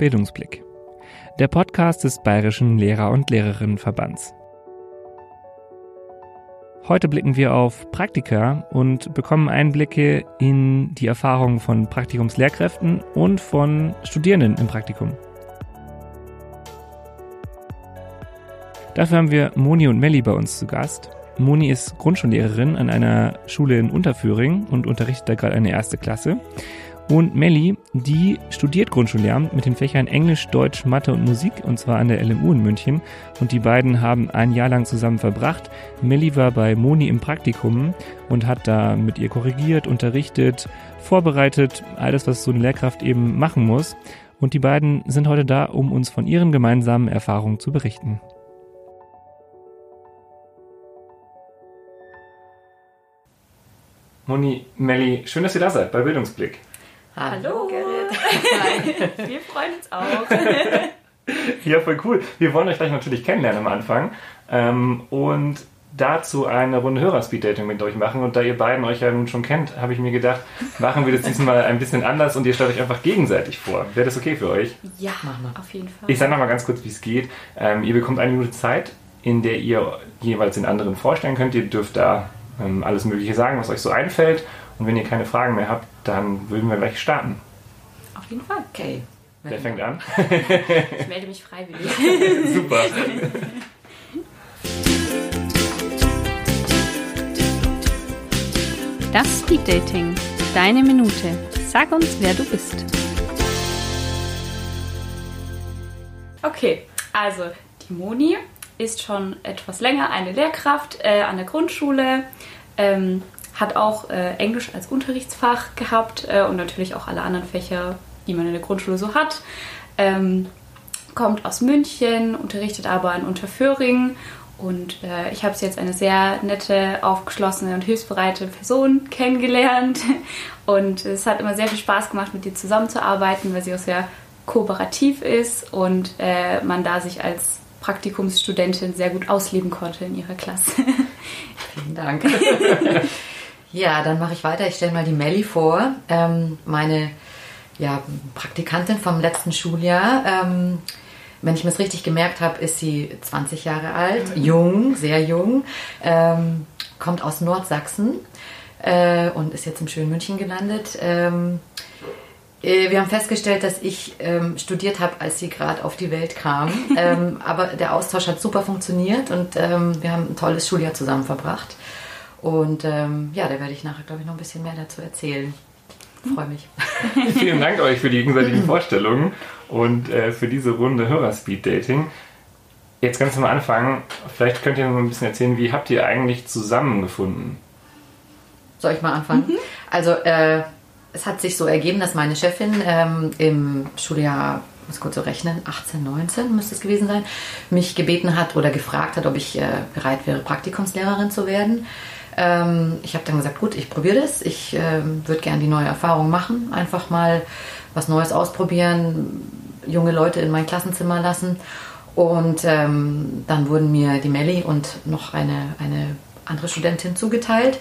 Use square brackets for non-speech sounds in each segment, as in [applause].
Bildungsblick. Der Podcast des Bayerischen Lehrer- und Lehrerinnenverbands. Heute blicken wir auf Praktika und bekommen Einblicke in die Erfahrungen von Praktikumslehrkräften und von Studierenden im Praktikum. Dafür haben wir Moni und Melli bei uns zu Gast. Moni ist Grundschullehrerin an einer Schule in Unterföhring und unterrichtet da gerade eine erste Klasse. Und Melli, die studiert Grundschullehramt mit den Fächern Englisch, Deutsch, Mathe und Musik und zwar an der LMU in München. Und die beiden haben ein Jahr lang zusammen verbracht. Melli war bei Moni im Praktikum und hat da mit ihr korrigiert, unterrichtet, vorbereitet, alles, was so eine Lehrkraft eben machen muss. Und die beiden sind heute da, um uns von ihren gemeinsamen Erfahrungen zu berichten. Moni, Melli, schön, dass ihr da seid bei Bildungsblick. Hallo, Gerrit. [laughs] Hi. Wir freuen uns auch. [laughs] ja, voll cool. Wir wollen euch gleich natürlich kennenlernen am Anfang ähm, und dazu eine Runde Hörer-Speed-Dating mit euch machen. Und da ihr beiden euch ja nun schon kennt, habe ich mir gedacht, machen wir das diesmal ein bisschen anders und ihr stellt euch einfach gegenseitig vor. Wäre das okay für euch? Ja, auf jeden Fall. Ich sage nochmal ganz kurz, wie es geht. Ähm, ihr bekommt eine Minute Zeit, in der ihr jeweils den anderen vorstellen könnt. Ihr dürft da ähm, alles Mögliche sagen, was euch so einfällt. Und wenn ihr keine Fragen mehr habt, dann würden wir gleich starten. Auf jeden Fall. Okay. Wer fängt an? ich melde mich freiwillig. [laughs] Super. Das Speed Dating. Deine Minute. Sag uns, wer du bist. Okay, also die Moni ist schon etwas länger eine Lehrkraft äh, an der Grundschule, ähm, hat auch äh, Englisch als Unterrichtsfach gehabt äh, und natürlich auch alle anderen Fächer, die man in der Grundschule so hat. Ähm, kommt aus München, unterrichtet aber in Unterföhring und äh, ich habe sie jetzt eine sehr nette, aufgeschlossene und hilfsbereite Person kennengelernt. [laughs] Und es hat immer sehr viel Spaß gemacht, mit ihr zusammenzuarbeiten, weil sie auch sehr kooperativ ist und äh, man da sich als Praktikumsstudentin sehr gut ausleben konnte in ihrer Klasse. [laughs] Vielen Dank. [laughs] ja, dann mache ich weiter. Ich stelle mal die Melli vor, ähm, meine ja, Praktikantin vom letzten Schuljahr. Ähm, wenn ich mir es richtig gemerkt habe, ist sie 20 Jahre alt, jung, sehr jung, ähm, kommt aus Nordsachsen äh, und ist jetzt im schönen München gelandet. Ähm, äh, wir haben festgestellt, dass ich ähm, studiert habe, als sie gerade auf die Welt kam. [laughs] ähm, aber der Austausch hat super funktioniert und wir haben ein tolles Schuljahr zusammen verbracht. Und ähm, ja, da werde ich nachher, glaube ich, noch ein bisschen mehr dazu erzählen. Freue mich. [laughs] Vielen Dank euch für die gegenseitigen Vorstellungen und äh, für diese Runde Hörer-Speed-Dating. Jetzt ganz am Anfang, vielleicht könnt ihr noch ein bisschen erzählen, wie habt ihr eigentlich zusammengefunden? Soll ich mal anfangen? Mhm. Also, äh, es hat sich so ergeben, dass meine Chefin ähm, im Schuljahr, muss kurz so rechnen, 18, 19 müsste es gewesen sein, mich gebeten hat oder gefragt hat, ob ich äh, bereit wäre, Praktikumslehrerin zu werden. Ähm, ich habe dann gesagt, gut, ich probiere das. Ich äh, würde gerne die neue Erfahrung machen, einfach mal was Neues ausprobieren, junge Leute in mein Klassenzimmer lassen. Und ähm, dann wurden mir die Melli und noch eine, eine andere Studentin zugeteilt.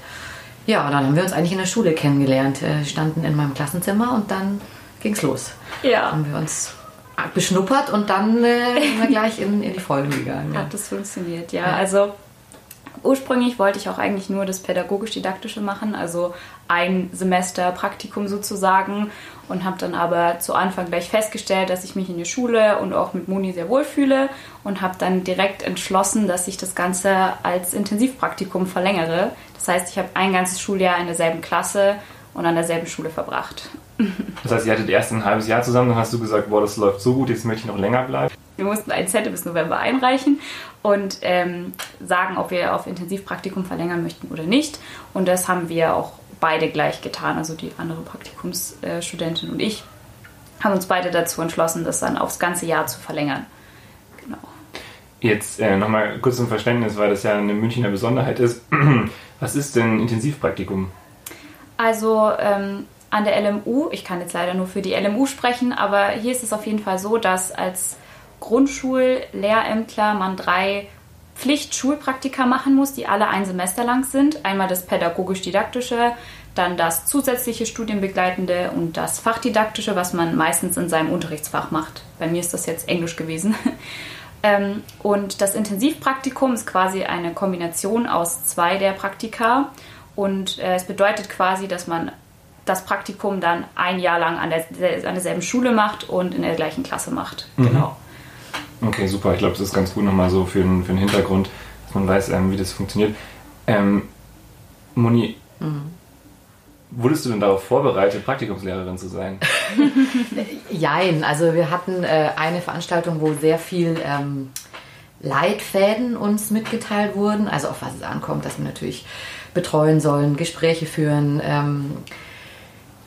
Ja, dann haben wir uns eigentlich in der Schule kennengelernt, äh, standen in meinem Klassenzimmer und dann ging's los. Ja. Haben wir uns beschnuppert und dann äh, sind wir [laughs] gleich in, in die Folge gegangen. Ja. Hat das funktioniert, ja. ja. Also ursprünglich wollte ich auch eigentlich nur das pädagogisch-didaktische machen, also ein Semester Praktikum sozusagen und habe dann aber zu Anfang gleich festgestellt, dass ich mich in der Schule und auch mit Moni sehr wohl fühle und habe dann direkt entschlossen, dass ich das Ganze als Intensivpraktikum verlängere. Das heißt, ich habe ein ganzes Schuljahr in derselben Klasse und an derselben Schule verbracht. [laughs] Das heißt, ihr hattet erst ein halbes Jahr zusammen, dann hast du gesagt, boah, das läuft so gut, jetzt möchte ich noch länger bleiben. Wir mussten ein Zettel bis November einreichen und ähm, sagen, ob wir auf Intensivpraktikum verlängern möchten oder nicht. Und das haben wir auch beide gleich getan, also die andere Praktikumsstudentin und ich haben uns beide dazu entschlossen, das dann aufs ganze Jahr zu verlängern. Genau. Jetzt äh, nochmal kurz zum Verständnis, weil das ja eine Münchner Besonderheit ist. [clears throat] Was ist denn Intensivpraktikum? Also ähm, an der LMU, ich kann jetzt leider nur für die LMU sprechen, aber hier ist es auf jeden Fall so, dass als Grundschullehrämtler man drei Pflichtschulpraktika machen muss, die alle ein Semester lang sind. Einmal das pädagogisch-didaktische, dann das zusätzliche Studienbegleitende und das Fachdidaktische, was man meistens in seinem Unterrichtsfach macht. Bei mir ist das jetzt Englisch gewesen. [laughs] Ähm, und das Intensivpraktikum ist quasi eine Kombination aus zwei der Praktika. Und äh, es bedeutet quasi, dass man das Praktikum dann ein Jahr lang an, der, an derselben Schule macht und in der gleichen Klasse macht. Mhm. Genau. Okay, super. Ich glaube, das ist ganz gut nochmal so für den, für den Hintergrund, dass man weiß, ähm, wie das funktioniert. Ähm, Moni, Mhm. wurdest du denn darauf vorbereitet, Praktikumslehrerin zu sein? [laughs] Jein, also wir hatten äh, eine Veranstaltung, wo sehr viel ähm, Leitfäden uns mitgeteilt wurden, also auf was es ankommt, dass wir natürlich betreuen sollen, Gespräche führen. Ähm,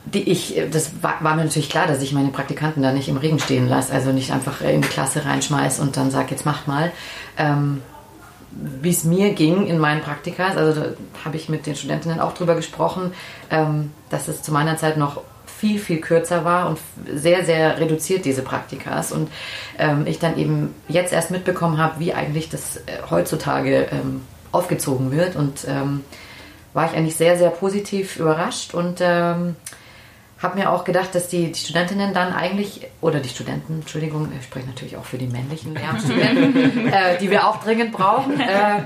die ich, das war, war mir natürlich klar, dass ich meine Praktikanten da nicht im Regen stehen lasse, also nicht einfach in die Klasse reinschmeiß und dann sag, jetzt macht mal. Ähm, wie es mir ging in meinen Praktikas, also da habe ich mit den Studentinnen auch drüber gesprochen, ähm, dass es zu meiner Zeit noch viel, viel kürzer war und sehr, sehr reduziert, diese Praktikas. Und ähm, ich dann eben jetzt erst mitbekommen habe, wie eigentlich das äh, heutzutage ähm, aufgezogen wird. Und ähm, war ich eigentlich sehr, sehr positiv überrascht und ähm, habe mir auch gedacht, dass die, die Studentinnen dann eigentlich, oder die Studenten, Entschuldigung, ich spreche natürlich auch für die männlichen Lehramtsstudenten, [laughs] äh, die wir auch dringend brauchen, äh,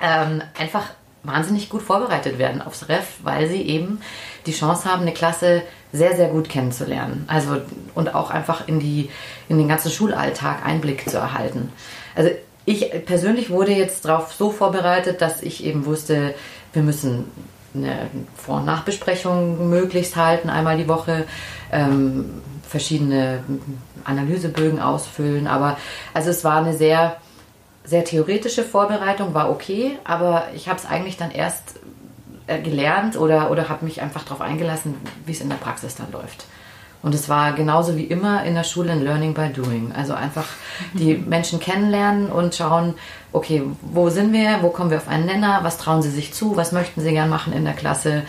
ähm, einfach wahnsinnig gut vorbereitet werden aufs Ref, weil sie eben die Chance haben, eine Klasse sehr, sehr gut kennenzulernen. Also und auch einfach in, die, in den ganzen Schulalltag Einblick zu erhalten. Also ich persönlich wurde jetzt darauf so vorbereitet, dass ich eben wusste, wir müssen eine Vor- und Nachbesprechung möglichst halten, einmal die Woche, ähm, verschiedene Analysebögen ausfüllen. Aber also es war eine sehr, sehr theoretische Vorbereitung, war okay, aber ich habe es eigentlich dann erst äh, gelernt oder, oder habe mich einfach darauf eingelassen, wie es in der Praxis dann läuft. Und es war genauso wie immer in der Schule ein Learning by Doing. Also einfach die Menschen kennenlernen und schauen, okay, wo sind wir, wo kommen wir auf einen Nenner, was trauen sie sich zu, was möchten sie gern machen in der Klasse,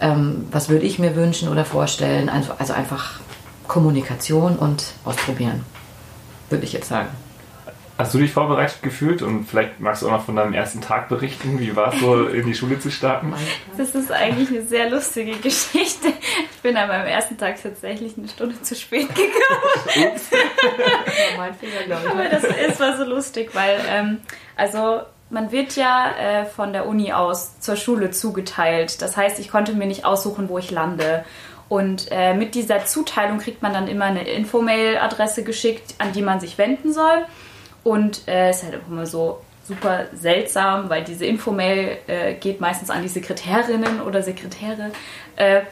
ähm, was würde ich mir wünschen oder vorstellen. Also, also einfach Kommunikation und ausprobieren, würde ich jetzt sagen. Hast du dich vorbereitet gefühlt und vielleicht magst du auch noch von deinem ersten Tag berichten? Wie war es so, [laughs] in die Schule zu starten? Das ist eigentlich eine sehr lustige Geschichte. Ich bin an meinem ersten Tag tatsächlich eine Stunde zu spät gekommen. [laughs] mein Fehler, glaube Aber das ist war so lustig, weil ähm, also man wird ja äh, von der Uni aus zur Schule zugeteilt. Das heißt, ich konnte mir nicht aussuchen, wo ich lande. Und äh, mit dieser Zuteilung kriegt man dann immer eine Infomail-Adresse geschickt, an die man sich wenden soll. Und äh, es ist halt auch immer so super seltsam, weil diese Infomail äh, geht meistens an die Sekretärinnen oder Sekretäre. Äh,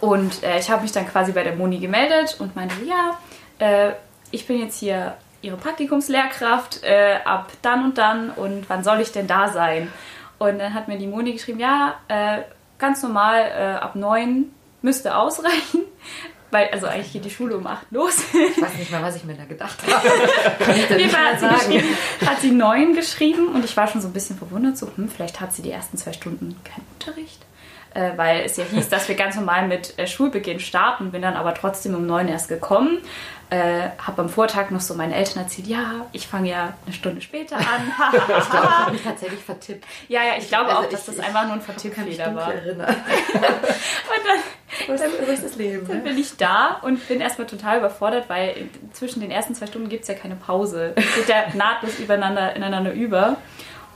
und äh, ich habe mich dann quasi bei der Moni gemeldet und meinte, ja, äh, ich bin jetzt hier Ihre Praktikumslehrkraft äh, ab dann und dann und wann soll ich denn da sein? Und dann hat mir die Moni geschrieben, ja, äh, ganz normal ab neun müsste ausreichen. Weil, also eigentlich geht die Schule um acht los. Ich weiß nicht mal, was ich mir da gedacht habe. [laughs] Kann ich dir Auf jeden nicht Fall mal hat sie, hat sie neun geschrieben und ich war schon so ein bisschen verwundert, so, hm, vielleicht hat sie die ersten zwei Stunden keinen Unterricht. Äh, weil es ja hieß, dass wir ganz normal mit äh, Schulbeginn starten, bin dann aber trotzdem um neun erst gekommen. Äh, habe am Vortag noch so meinen Eltern erzählt, ja, ich fange ja eine Stunde später an. [laughs] [laughs] Ich glaube, ich habe mich tatsächlich vertippt. ja, ja, ich glaube Also auch, dass ich- das ich einfach nur ein Vertippfehler war. erinnern. [laughs] Und dann, ist das Leben. Dann Ne? bin ich da und bin erstmal total überfordert, weil zwischen den ersten zwei Stunden gibt es ja keine Pause. Es geht ja nahtlos übereinander, ineinander über.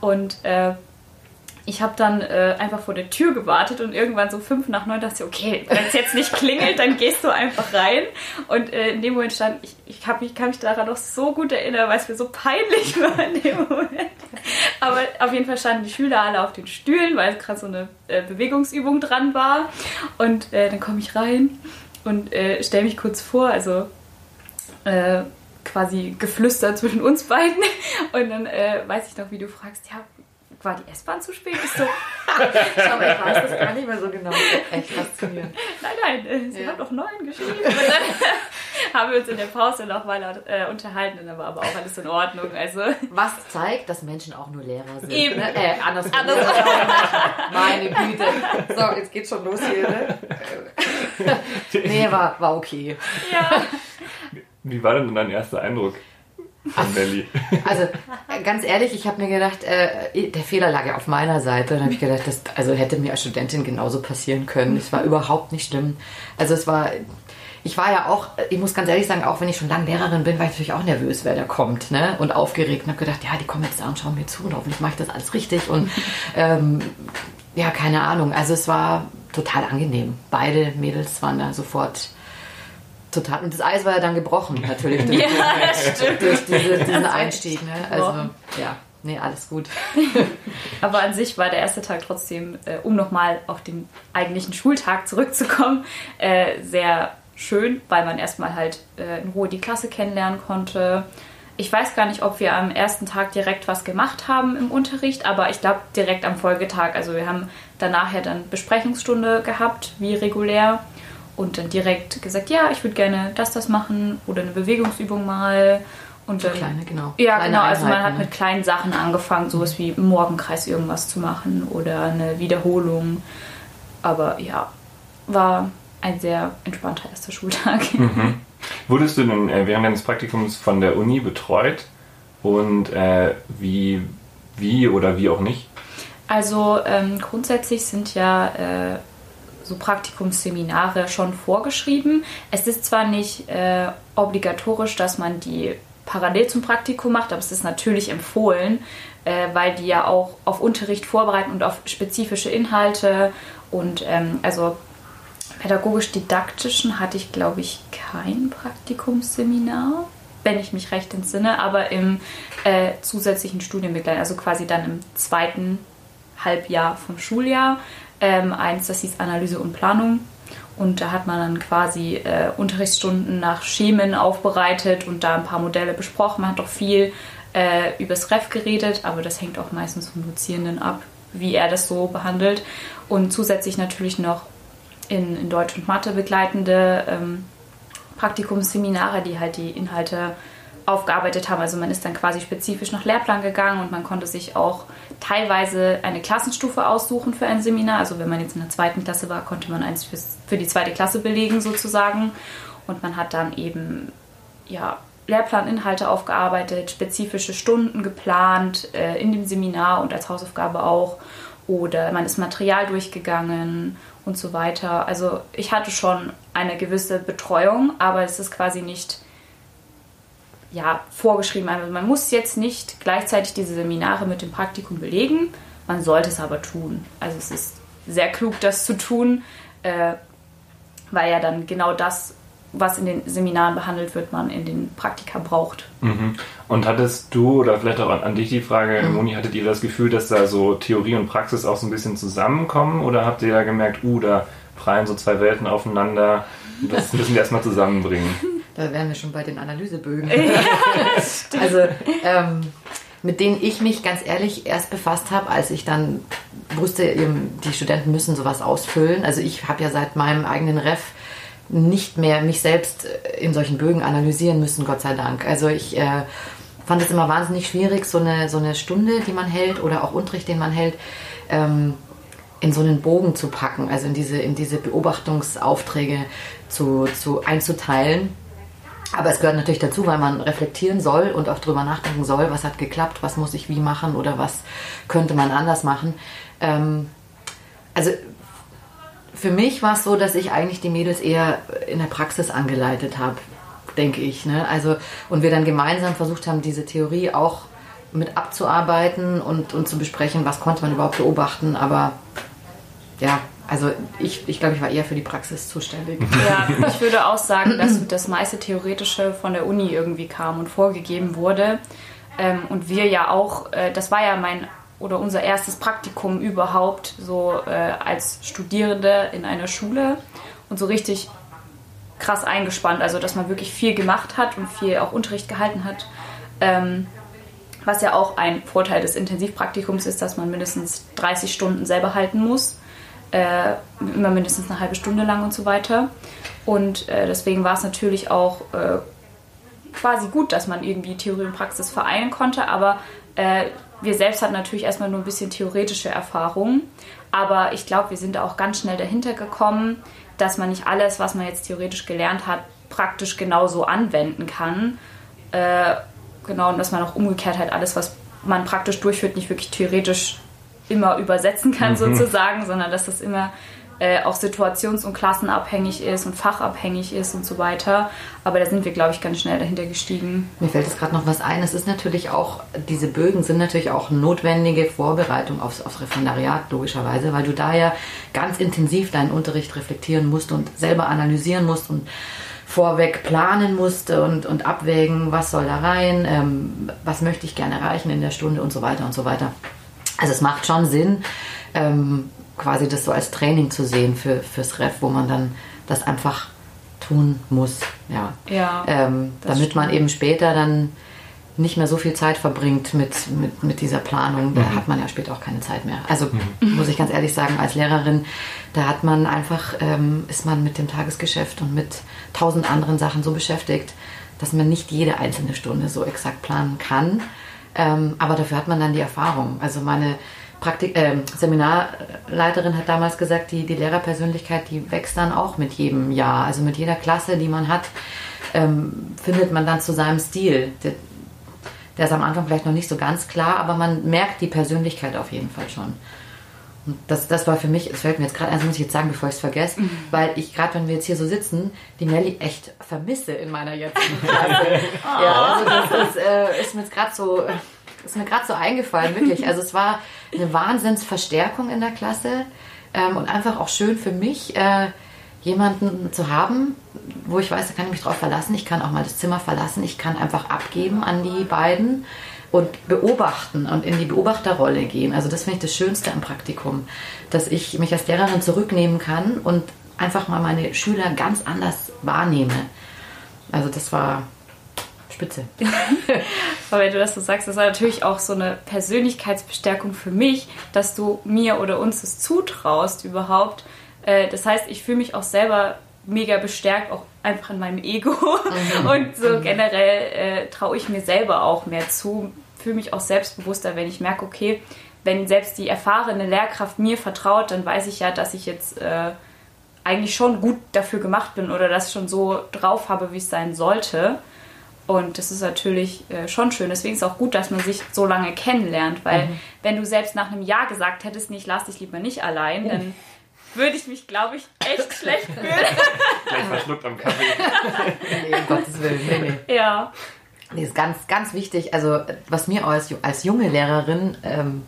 Und äh, ich habe dann äh, einfach vor der Tür gewartet und irgendwann so fünf nach neun dachte ich, okay, wenn es jetzt nicht klingelt, dann gehst du einfach rein. Und äh, in dem Moment stand, ich, ich, hab, ich kann mich daran noch so gut erinnern, weil es mir so peinlich [laughs] war in dem Moment. Aber auf jeden Fall standen die Schüler alle auf den Stühlen, weil gerade so eine äh, Bewegungsübung dran war. Und äh, dann komme ich rein und äh, stelle mich kurz vor, also äh, quasi geflüstert zwischen uns beiden. Und dann weiß ich noch, wie du fragst, ja, war die S-Bahn zu spät? Ich so, [laughs] Schau mal, ich weiß das gar nicht mehr so genau. Echt faszinierend. nein, nein, äh, sie Ja. hat doch neun geschrieben. Und dann [laughs] haben wir uns in der Pause noch mal äh, unterhalten und dann war aber auch alles in Ordnung. Also Was zeigt, dass Menschen auch nur Lehrer sind. Eben. Ne? Äh, andersrum. [laughs] Meine Güte. So, jetzt geht's schon los hier. Ne? Nee, war, war okay. ja, Wie war denn dein erster Eindruck? Von Nelly. Also äh, ganz ehrlich, ich habe mir gedacht, äh, der Fehler lag ja auf meiner Seite. Und habe ich gedacht, das also hätte mir als Studentin genauso passieren können. Es war überhaupt nicht schlimm. Also es war, ich war ja auch, ich muss ganz ehrlich sagen, auch wenn ich schon lange Lehrerin bin, war ich natürlich auch nervös, wer da kommt, ne? Und aufgeregt und habe gedacht, ja, die kommen jetzt da und schauen mir zu und hoffentlich mache ich das alles richtig. Und [laughs] ähm, ja, keine Ahnung. Also es war total angenehm. Beide Mädels waren da sofort total. Und das Eis war ja dann gebrochen, natürlich. [laughs] Durch, Ja, stimmt. durch diese, diesen Einstieg. Ne? Also, ja, nee, alles gut. [laughs] Aber an sich war der erste Tag trotzdem, äh, um nochmal auf den eigentlichen Schultag zurückzukommen, äh, sehr schön, weil man erstmal halt äh, in Ruhe die Klasse kennenlernen konnte. Ich weiß gar nicht, ob wir am ersten Tag direkt was gemacht haben im Unterricht, aber ich glaube direkt am Folgetag. Also wir haben danach ja dann Besprechungsstunde gehabt, wie regulär. Und dann direkt gesagt, ja, ich würde gerne das, das machen oder eine Bewegungsübung mal. Und dann, Kleine, genau. ja, Kleine genau. Also man hat mit kleinen Sachen angefangen, sowas wie im Morgenkreis irgendwas zu machen oder eine Wiederholung. Aber ja, war ein sehr entspannter erster Schultag. [laughs] Wurdest du denn äh, während deines Praktikums von der Uni betreut? Und äh, wie, wie oder wie auch nicht? Also ähm, grundsätzlich sind ja äh, so Praktikumsseminare schon vorgeschrieben. Es ist zwar nicht äh, obligatorisch, dass man die parallel zum Praktikum macht, aber es ist natürlich empfohlen, äh, weil die ja auch auf Unterricht vorbereiten und auf spezifische Inhalte. Und ähm, also pädagogisch-didaktischen hatte ich, glaube ich, kein Praktikumsseminar, wenn ich mich recht entsinne, aber im äh, zusätzlichen Studienbegleiter, also quasi dann im zweiten Halbjahr vom Schuljahr. Ähm, eins, das hieß Analyse und Planung. Und da hat man dann quasi äh, Unterrichtsstunden nach Schemen aufbereitet und da ein paar Modelle besprochen. Man hat doch viel äh, übers Ref geredet, aber das hängt auch meistens vom Dozierenden ab, wie er das so behandelt. Und zusätzlich natürlich noch in, in Deutsch und Mathe begleitende ähm, Praktikumsseminare, die halt die Inhalte aufgearbeitet haben. Also man ist dann quasi spezifisch nach Lehrplan gegangen und man konnte sich auch teilweise eine Klassenstufe aussuchen für ein Seminar. Also wenn man jetzt in der zweiten Klasse war, konnte man eins für die zweite Klasse belegen sozusagen. Und man hat dann eben ja, Lehrplaninhalte aufgearbeitet, spezifische Stunden geplant äh, in dem Seminar und als Hausaufgabe auch. Oder man ist Material durchgegangen und so weiter. Also ich hatte schon eine gewisse Betreuung, aber es ist quasi nicht ja, vorgeschrieben. Also man muss jetzt nicht gleichzeitig diese Seminare mit dem Praktikum belegen, man sollte es aber tun. Also es ist sehr klug, das zu tun, äh, weil ja dann genau das, was in den Seminaren behandelt wird, man in den Praktika braucht. Mhm. Und hattest du, oder vielleicht auch an, an dich die Frage, Moni, hattet ihr das Gefühl, dass da so Theorie und Praxis auch so ein bisschen zusammenkommen? Oder habt ihr da gemerkt, uh, da prallen so zwei Welten aufeinander, das müssen wir erstmal zusammenbringen? [laughs] Da wären wir schon bei den Analysebögen. [laughs] also ähm, mit denen ich mich ganz ehrlich erst befasst habe, als ich dann wusste, eben, die Studenten müssen sowas ausfüllen. Also ich habe ja seit meinem eigenen Ref nicht mehr mich selbst in solchen Bögen analysieren müssen, Gott sei Dank. Also ich äh, fand es immer wahnsinnig schwierig, so eine, so eine Stunde, die man hält oder auch Unterricht, den man hält, ähm, in so einen Bogen zu packen, also in diese, in diese Beobachtungsaufträge zu, zu einzuteilen. Aber es gehört natürlich dazu, weil man reflektieren soll und auch drüber nachdenken soll, was hat geklappt, was muss ich wie machen oder was könnte man anders machen. Ähm, also für mich war es so, dass ich eigentlich die Mädels eher in der Praxis angeleitet habe, denke ich. Ne? Also, und wir dann gemeinsam versucht haben, diese Theorie auch mit abzuarbeiten und, und zu besprechen, was konnte man überhaupt beobachten. Aber ja, also ich, ich glaube, ich war eher für die Praxis zuständig. [laughs] Ja, ich würde auch sagen, dass das meiste Theoretische von der Uni irgendwie kam und vorgegeben wurde. Ähm, und wir ja auch, äh, das war ja mein oder unser erstes Praktikum überhaupt, so äh, als Studierende in einer Schule und so richtig krass eingespannt, also dass man wirklich viel gemacht hat und viel auch Unterricht gehalten hat. Ähm, was ja auch ein Vorteil des Intensivpraktikums ist, dass man mindestens 30 Stunden selber halten muss. Äh, immer mindestens eine halbe Stunde lang und so weiter. Und äh, deswegen war es natürlich auch äh, quasi gut, dass man irgendwie Theorie und Praxis vereinen konnte, aber äh, wir selbst hatten natürlich erstmal nur ein bisschen theoretische Erfahrung. Aber ich glaube, wir sind auch ganz schnell dahinter gekommen, dass man nicht alles, was man jetzt theoretisch gelernt hat, praktisch genauso anwenden kann. Äh, genau, und dass man auch umgekehrt halt alles, was man praktisch durchführt, nicht wirklich theoretisch immer übersetzen kann Mhm. sozusagen, sondern dass das immer äh, auch situations- und klassenabhängig ist und fachabhängig ist und so weiter. Aber da sind wir, glaube ich, ganz schnell dahinter gestiegen. Mir fällt jetzt gerade noch was ein. Es ist natürlich auch, diese Bögen sind natürlich auch notwendige Vorbereitung aufs, aufs Referendariat, logischerweise, weil du da ja ganz intensiv deinen Unterricht reflektieren musst und selber analysieren musst und vorweg planen musst und, und abwägen, was soll da rein, ähm, was möchte ich gerne erreichen in der Stunde und so weiter und so weiter. Also es macht schon Sinn, ähm, quasi das so als Training zu sehen für, fürs Ref, wo man dann das einfach tun muss. Ja. Ja, ähm, damit man eben später dann nicht mehr so viel Zeit verbringt mit, mit, mit dieser Planung. Da hat man ja später auch keine Zeit mehr. Also muss ich ganz ehrlich sagen, als Lehrerin, da hat man einfach, ähm, ist man mit dem Tagesgeschäft und mit tausend anderen Sachen so beschäftigt, dass man nicht jede einzelne Stunde so exakt planen kann. Ähm, aber dafür hat man dann die Erfahrung. Also meine Praktik ähm, Seminarleiterin hat damals gesagt, die, die Lehrerpersönlichkeit, die wächst dann auch mit jedem Jahr. Also mit jeder Klasse, die man hat, ähm, findet man dann zu seinem Stil. Der, der ist am Anfang vielleicht noch nicht so ganz klar, aber man merkt die Persönlichkeit auf jeden Fall schon. Und das, das war für mich, es fällt mir jetzt gerade ein, das muss ich jetzt sagen, bevor ich es vergesse, weil ich gerade, wenn wir jetzt hier so sitzen, die Melli echt vermisse in meiner jetzigen [laughs] Klasse. Ja, also das ist, äh, ist mir jetzt gerade so, ist mir gerade so eingefallen, wirklich. Also es war eine Wahnsinnsverstärkung in der Klasse ähm, und einfach auch schön für mich, äh, jemanden zu haben, wo ich weiß, da kann ich mich drauf verlassen. Ich kann auch mal das Zimmer verlassen. Ich kann einfach abgeben an die beiden und beobachten und in die Beobachterrolle gehen. Also das finde ich das Schönste am Praktikum, dass ich mich als Lehrerin zurücknehmen kann und einfach mal meine Schüler ganz anders wahrnehme. Also das war spitze. [laughs] Aber wenn du das so sagst, das war natürlich auch so eine Persönlichkeitsbestärkung für mich, dass du mir oder uns es zutraust überhaupt. Äh, Das heißt, ich fühle mich auch selber mega bestärkt, auch einfach in meinem Ego. [laughs] Und so generell äh, traue ich mir selber auch mehr zu, fühle mich auch selbstbewusster, wenn ich merke, okay, wenn selbst die erfahrene Lehrkraft mir vertraut, dann weiß ich ja, dass ich jetzt äh, eigentlich schon gut dafür gemacht bin oder das schon so drauf habe, wie es sein sollte. Und das ist natürlich äh, schon schön. Deswegen ist es auch gut, dass man sich so lange kennenlernt, weil wenn du selbst nach einem Jahr gesagt hättest, nee, ich lass dich lieber nicht allein, dann würde ich mich, glaube ich, echt [laughs] schlecht fühlen. Gleich verschluckt am Kaffee. [laughs] Nee, um Gottes Willen. Nee, nee. ja. Nee, ist ganz, ganz wichtig. Also, was mir als, als junge Lehrerin ähm,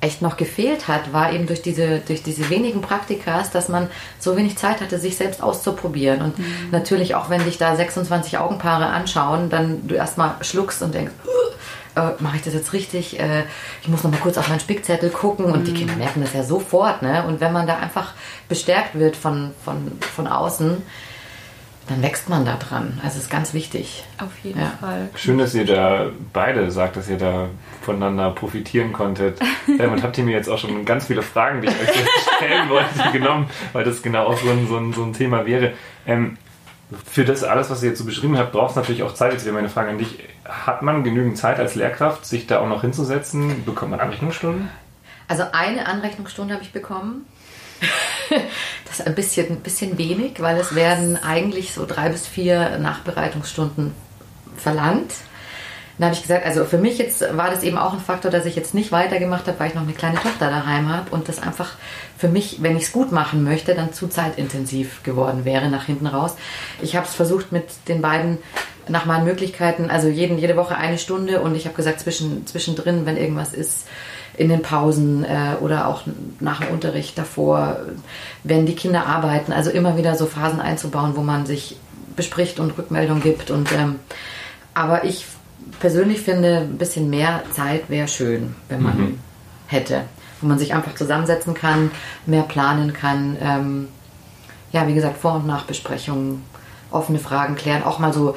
echt noch gefehlt hat, war eben durch diese, durch diese wenigen Praktikas, dass man so wenig Zeit hatte, sich selbst auszuprobieren. Und natürlich auch, wenn dich da 26 Augenpaare anschauen, dann du erstmal schluckst und denkst, äh, mache ich das jetzt richtig? Äh, ich muss noch mal kurz auf meinen Spickzettel gucken. Und die Kinder merken das ja sofort. Ne? Und wenn man da einfach bestärkt wird von, von, von außen, dann wächst man da dran. Also ist ganz wichtig. Auf jeden Ja. Fall. Schön, dass ihr da beide sagt, dass ihr da voneinander profitieren konntet. [laughs] Damit habt ihr mir jetzt auch schon ganz viele Fragen, die ich euch stellen [laughs] wollte, genommen, weil das genau auch so ein, so ein, so ein Thema wäre. Ähm, für das alles, was ihr jetzt so beschrieben habt, braucht es natürlich auch Zeit. Jetzt wäre meine Frage an dich. Hat man genügend Zeit als Lehrkraft, sich da auch noch hinzusetzen? Bekommt man Anrechnungsstunden? Also eine Anrechnungsstunde habe ich bekommen. [laughs] Das ist ein bisschen, ein bisschen wenig, weil es werden eigentlich so drei bis vier Nachbereitungsstunden verlangt. Dann habe ich gesagt, also für mich jetzt war das eben auch ein Faktor, dass ich jetzt nicht weitergemacht habe, weil ich noch eine kleine Tochter daheim habe und das einfach für mich, wenn ich es gut machen möchte, dann zu zeitintensiv geworden wäre nach hinten raus. Ich habe es versucht mit den beiden nach meinen Möglichkeiten, also jeden, jede Woche eine Stunde und ich habe gesagt, zwischen, zwischendrin, wenn irgendwas ist, in den Pausen äh, oder auch nach dem Unterricht davor, wenn die Kinder arbeiten, also immer wieder so Phasen einzubauen, wo man sich bespricht und Rückmeldung gibt. Und, ähm, aber ich persönlich finde, ein bisschen mehr Zeit wäre schön, wenn man hätte. Wo man sich einfach zusammensetzen kann, mehr planen kann. Ähm, ja, wie gesagt, Vor- und Nachbesprechungen, offene Fragen klären, auch mal so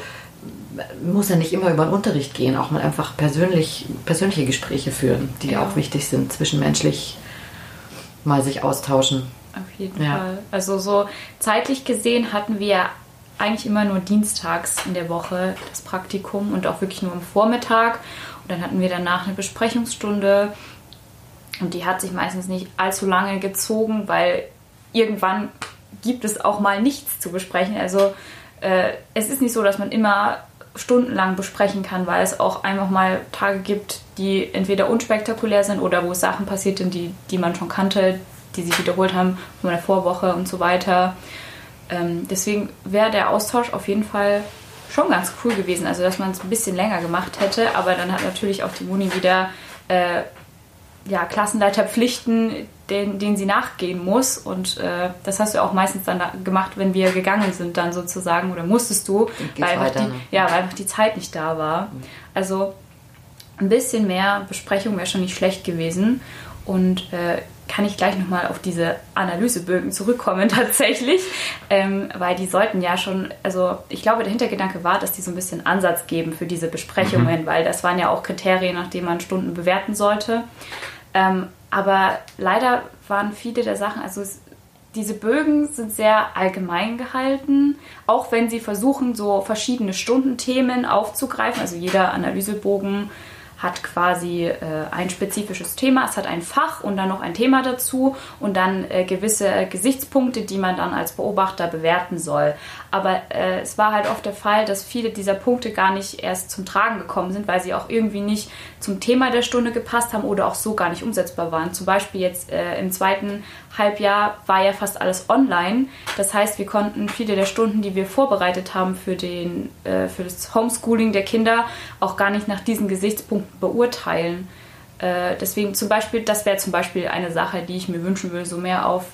muss ja nicht immer über den Unterricht gehen, auch mal einfach persönlich, persönliche Gespräche führen, die Ja. auch wichtig sind, zwischenmenschlich mal sich austauschen. Auf jeden Ja. Fall. Also so zeitlich gesehen hatten wir eigentlich immer nur dienstags in der Woche das Praktikum und auch wirklich nur am Vormittag. Und dann hatten wir danach eine Besprechungsstunde und die hat sich meistens nicht allzu lange gezogen, weil irgendwann gibt es auch mal nichts zu besprechen. Also äh, es ist nicht so, dass man immer stundenlang besprechen kann, weil es auch einfach mal Tage gibt, die entweder unspektakulär sind oder wo Sachen passiert sind, die, die man schon kannte, die sich wiederholt haben von der Vorwoche und so weiter. Ähm, deswegen wäre der Austausch auf jeden Fall schon ganz cool gewesen. Also, dass man es ein bisschen länger gemacht hätte, aber dann hat natürlich auch die Muni wieder äh, ja, Klassenleiterpflichten, denen, denen sie nachgehen muss. Und äh, das hast du auch meistens dann gemacht, wenn wir gegangen sind, dann sozusagen, oder musstest du, weil einfach, die, ne? ja, weil einfach die Zeit nicht da war. Mhm. Also ein bisschen mehr Besprechung wäre schon nicht schlecht gewesen. Und äh, kann ich gleich nochmal auf diese Analysebögen zurückkommen [laughs] tatsächlich, ähm, weil die sollten ja schon, also ich glaube, der Hintergedanke war, dass die so ein bisschen Ansatz geben für diese Besprechungen, mhm. weil das waren ja auch Kriterien, nach denen man Stunden bewerten sollte. Ähm, aber leider waren viele der Sachen, also es, diese Bögen sind sehr allgemein gehalten, auch wenn sie versuchen, so verschiedene Stundenthemen aufzugreifen. Also jeder Analysebogen hat quasi äh, ein spezifisches Thema, es hat ein Fach und dann noch ein Thema dazu und dann äh, gewisse Gesichtspunkte, die man dann als Beobachter bewerten soll. Aber äh, es war halt oft der Fall, dass viele dieser Punkte gar nicht erst zum Tragen gekommen sind, weil sie auch irgendwie nicht zum Thema der Stunde gepasst haben oder auch so gar nicht umsetzbar waren. Zum Beispiel jetzt äh, im zweiten Halbjahr war ja fast alles online. Das heißt, wir konnten viele der Stunden, die wir vorbereitet haben für, den, äh, für das Homeschooling der Kinder, auch gar nicht nach diesen Gesichtspunkten beurteilen. Äh, deswegen zum Beispiel, das wäre zum Beispiel eine Sache, die ich mir wünschen will, so mehr auf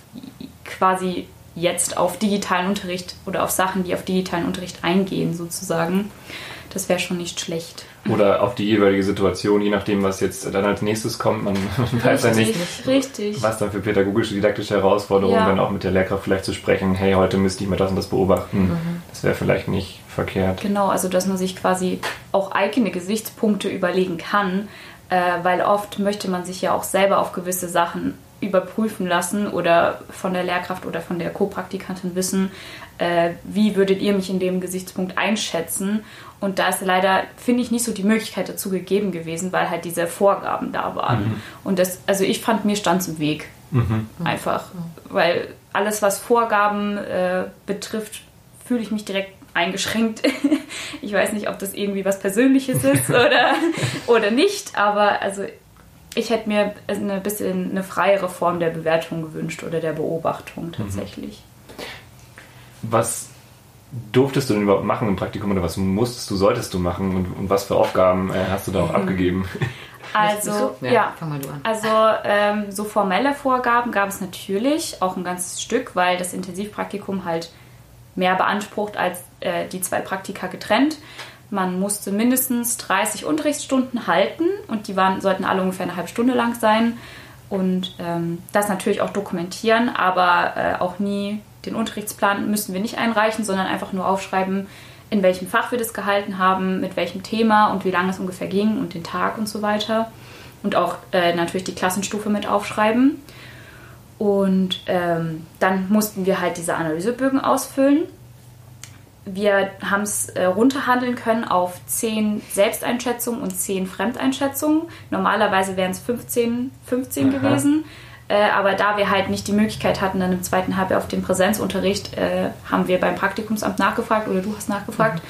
quasi jetzt auf digitalen Unterricht oder auf Sachen, die auf digitalen Unterricht eingehen, sozusagen. Das wäre schon nicht schlecht. Oder auf die jeweilige Situation, je nachdem, was jetzt dann als nächstes kommt. Man, man weiß ja nicht, richtig. was dann für pädagogische, didaktische Herausforderungen ja. dann auch mit der Lehrkraft vielleicht zu sprechen. Hey, heute müsste ich mir das und das beobachten. Mhm. Das wäre vielleicht nicht verkehrt. Genau, also dass man sich quasi auch eigene Gesichtspunkte überlegen kann, äh, weil oft möchte man sich ja auch selber auf gewisse Sachen überprüfen lassen oder von der Lehrkraft oder von der Co-Praktikantin wissen, äh, wie würdet ihr mich in dem Gesichtspunkt einschätzen. Und da ist leider, finde ich, nicht so die Möglichkeit dazu gegeben gewesen, weil halt diese Vorgaben da waren. Mhm. Und das, also ich fand, mir stand im Weg. Mhm. Einfach. Weil alles, was Vorgaben äh, betrifft, fühle ich mich direkt eingeschränkt. [laughs] ich weiß nicht, ob das irgendwie was Persönliches ist [laughs] oder, oder nicht, aber also ich hätte mir ein bisschen eine freiere Form der Bewertung gewünscht oder der Beobachtung tatsächlich. Was durftest du denn überhaupt machen im Praktikum oder was musstest du, solltest du machen und, und was für Aufgaben äh, hast du da auch mhm. abgegeben? [laughs] Also, ja, ja. fang mal du an. Also, ähm, so formelle Vorgaben gab es natürlich, auch ein ganzes Stück, weil das Intensivpraktikum halt mehr beansprucht als äh, die zwei Praktika getrennt. Man musste mindestens 30 Unterrichtsstunden halten und die waren, sollten alle ungefähr eine halbe Stunde lang sein. Und ähm, das natürlich auch dokumentieren, aber äh, auch nie den Unterrichtsplan müssen wir nicht einreichen, sondern einfach nur aufschreiben, in welchem Fach wir das gehalten haben, mit welchem Thema und wie lange es ungefähr ging und den Tag und so weiter. Und auch äh, natürlich die Klassenstufe mit aufschreiben. Und ähm, dann mussten wir halt diese Analysebögen ausfüllen wir haben es äh, runterhandeln können auf 10 Selbsteinschätzungen und 10 Fremdeinschätzungen. Normalerweise wären es 15, 15 gewesen. Äh, aber da wir halt nicht die Möglichkeit hatten, dann im zweiten Halbjahr auf den Präsenzunterricht, äh, haben wir beim Praktikumsamt nachgefragt oder du hast nachgefragt.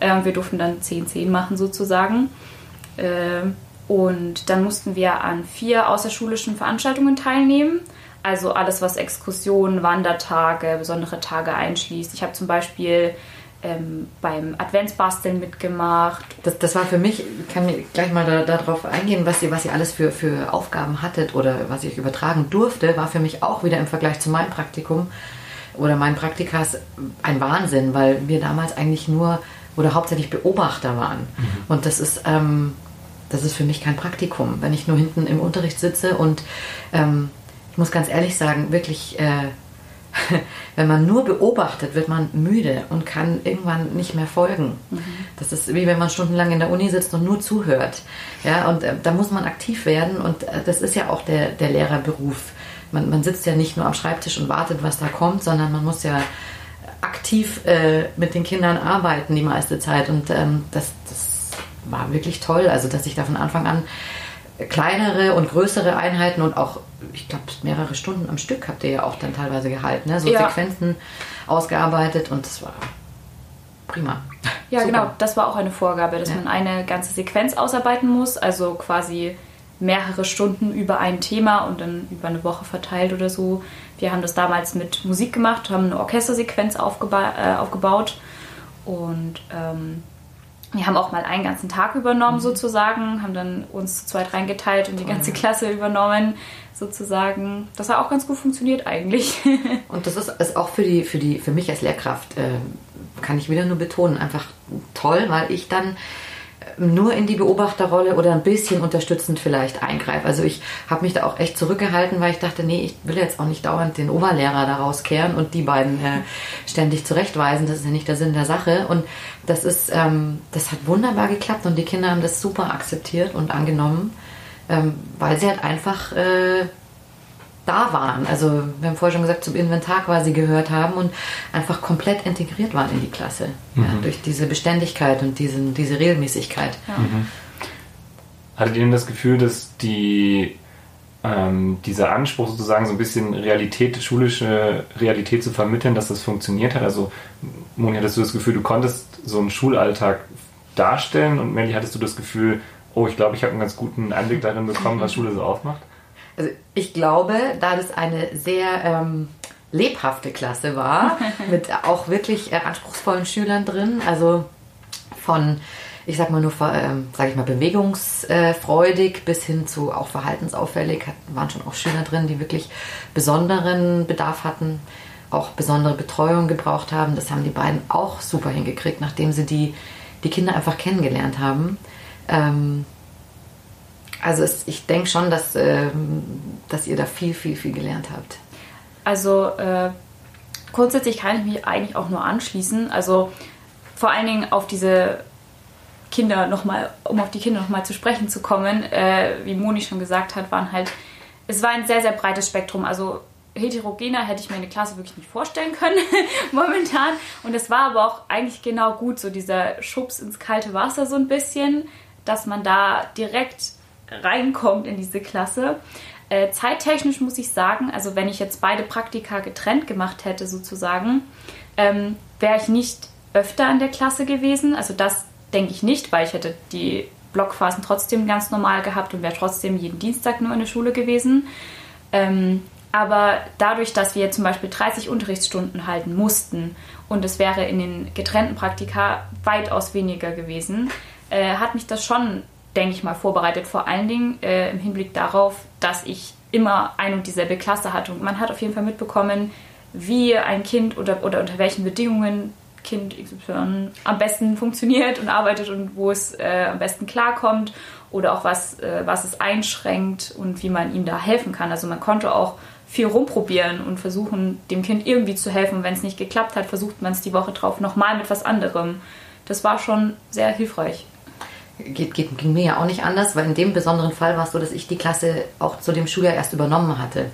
Mhm. wir durften dann 10, 10 machen sozusagen. Äh, und dann mussten wir an vier außerschulischen Veranstaltungen teilnehmen. Also alles, was Exkursionen, Wandertage, besondere Tage einschließt. Ich habe zum Beispiel ähm, beim Adventsbasteln mitgemacht. Das, das war für mich, ich kann gleich mal darauf da eingehen, was ihr, was ihr alles für, für Aufgaben hattet oder was ich übertragen durfte, war für mich auch wieder im Vergleich zu meinem Praktikum oder meinen Praktikas ein Wahnsinn, weil wir damals eigentlich nur oder hauptsächlich Beobachter waren. Mhm. Und das ist, ähm, das ist für mich kein Praktikum, wenn ich nur hinten im Unterricht sitze und ähm, ich muss ganz ehrlich sagen, wirklich äh, [laughs] wenn man nur beobachtet, wird man müde und kann irgendwann nicht mehr folgen. Mhm. Das ist wie wenn man stundenlang in der Uni sitzt und nur zuhört. Ja, und äh, da muss man aktiv werden und äh, das ist ja auch der, der Lehrerberuf. Man, man sitzt ja nicht nur am Schreibtisch und wartet, was da kommt, sondern man muss ja aktiv äh, mit den Kindern arbeiten die meiste Zeit und ähm, das, das war wirklich toll. Also, dass ich da von Anfang an kleinere und größere Einheiten und auch, ich glaube, mehrere Stunden am Stück habt ihr ja auch dann teilweise gehalten, ne? so ja. Sequenzen ausgearbeitet und das war prima. Ja, Super. genau, das war auch eine Vorgabe, dass Ja. man eine ganze Sequenz ausarbeiten muss, also quasi mehrere Stunden über ein Thema und dann über eine Woche verteilt oder so. Wir haben das damals mit Musik gemacht, haben eine Orchestersequenz aufgeba äh, aufgebaut und ähm, wir haben auch mal einen ganzen Tag übernommen sozusagen, haben dann uns zu zweit reingeteilt und die ganze Klasse übernommen sozusagen. Das hat auch ganz gut funktioniert eigentlich. [laughs] Und das ist, ist auch für, die, für, die, für mich als Lehrkraft, äh, kann ich wieder nur betonen, einfach toll, weil ich dann nur in die Beobachterrolle oder ein bisschen unterstützend vielleicht eingreife. Also ich habe mich da auch echt zurückgehalten, weil ich dachte, nee, ich will jetzt auch nicht dauernd den Oberlehrer da rauskehren und die beiden äh, ständig zurechtweisen. Das ist ja nicht der Sinn der Sache. Und das ist, ähm, das hat wunderbar geklappt und die Kinder haben das super akzeptiert und angenommen, ähm, weil sie halt einfach äh, da waren. Also wir haben vorher schon gesagt, zum Inventar quasi gehört haben und einfach komplett integriert waren in die Klasse. Ja, durch diese Beständigkeit und diesen, diese Regelmäßigkeit. Hattet ihr denn das Gefühl, dass die, ähm, dieser Anspruch sozusagen so ein bisschen Realität, schulische Realität zu vermitteln, dass das funktioniert hat? Also, Moni, hattest du das Gefühl, du konntest so einen Schulalltag darstellen und Melly, hattest du das Gefühl, oh, ich glaube, ich habe einen ganz guten Einblick darin bekommen, was Schule so aufmacht? Also ich glaube, da das eine sehr ähm, lebhafte Klasse war, [laughs] mit auch wirklich äh, anspruchsvollen Schülern drin, also von, ich sag mal nur, ähm, sage ich mal, bewegungsfreudig bis hin zu auch verhaltensauffällig, hat, waren schon auch Schüler drin, die wirklich besonderen Bedarf hatten, auch besondere Betreuung gebraucht haben. Das haben die beiden auch super hingekriegt, nachdem sie die, die Kinder einfach kennengelernt haben. Ähm, also es, ich denke schon, dass, ähm, dass ihr da viel, viel, viel gelernt habt. Also äh, grundsätzlich kann ich mich eigentlich auch nur anschließen. Also vor allen Dingen auf diese Kinder nochmal, um auf die Kinder nochmal zu sprechen zu kommen, äh, wie Moni schon gesagt hat, waren halt, es war ein sehr, sehr breites Spektrum. Also heterogener hätte ich mir eine Klasse wirklich nicht vorstellen können, [laughs] momentan. Und es war aber auch eigentlich genau gut, so dieser Schubs ins kalte Wasser so ein bisschen, dass man da direkt reinkommt in diese Klasse. Äh, zeittechnisch muss ich sagen, also wenn ich jetzt beide Praktika getrennt gemacht hätte sozusagen, ähm, wäre ich nicht öfter in der Klasse gewesen. Also das denke ich nicht, weil ich hätte die Blockphasen trotzdem ganz normal gehabt und wäre trotzdem jeden Dienstag nur in der Schule gewesen. Ähm, aber dadurch, dass wir zum Beispiel 30 Unterrichtsstunden halten mussten und es wäre in den getrennten Praktika weitaus weniger gewesen, äh, hat mich das schon, denke ich mal, vorbereitet. Vor allen Dingen äh, im Hinblick darauf, dass ich immer ein und dieselbe Klasse hatte. Und man hat auf jeden Fall mitbekommen, wie ein Kind oder, oder unter welchen Bedingungen Kind XY am besten funktioniert und arbeitet und wo es äh, am besten klarkommt oder auch was, äh, was es einschränkt und wie man ihm da helfen kann. Also man konnte auch viel rumprobieren und versuchen, dem Kind irgendwie zu helfen. Wenn es nicht geklappt hat, versucht man es die Woche drauf nochmal mit was anderem. Das war schon sehr hilfreich. Geht, geht, ging mir ja auch nicht anders, weil in dem besonderen Fall war es so, dass ich die Klasse auch zu dem Schuljahr erst übernommen hatte.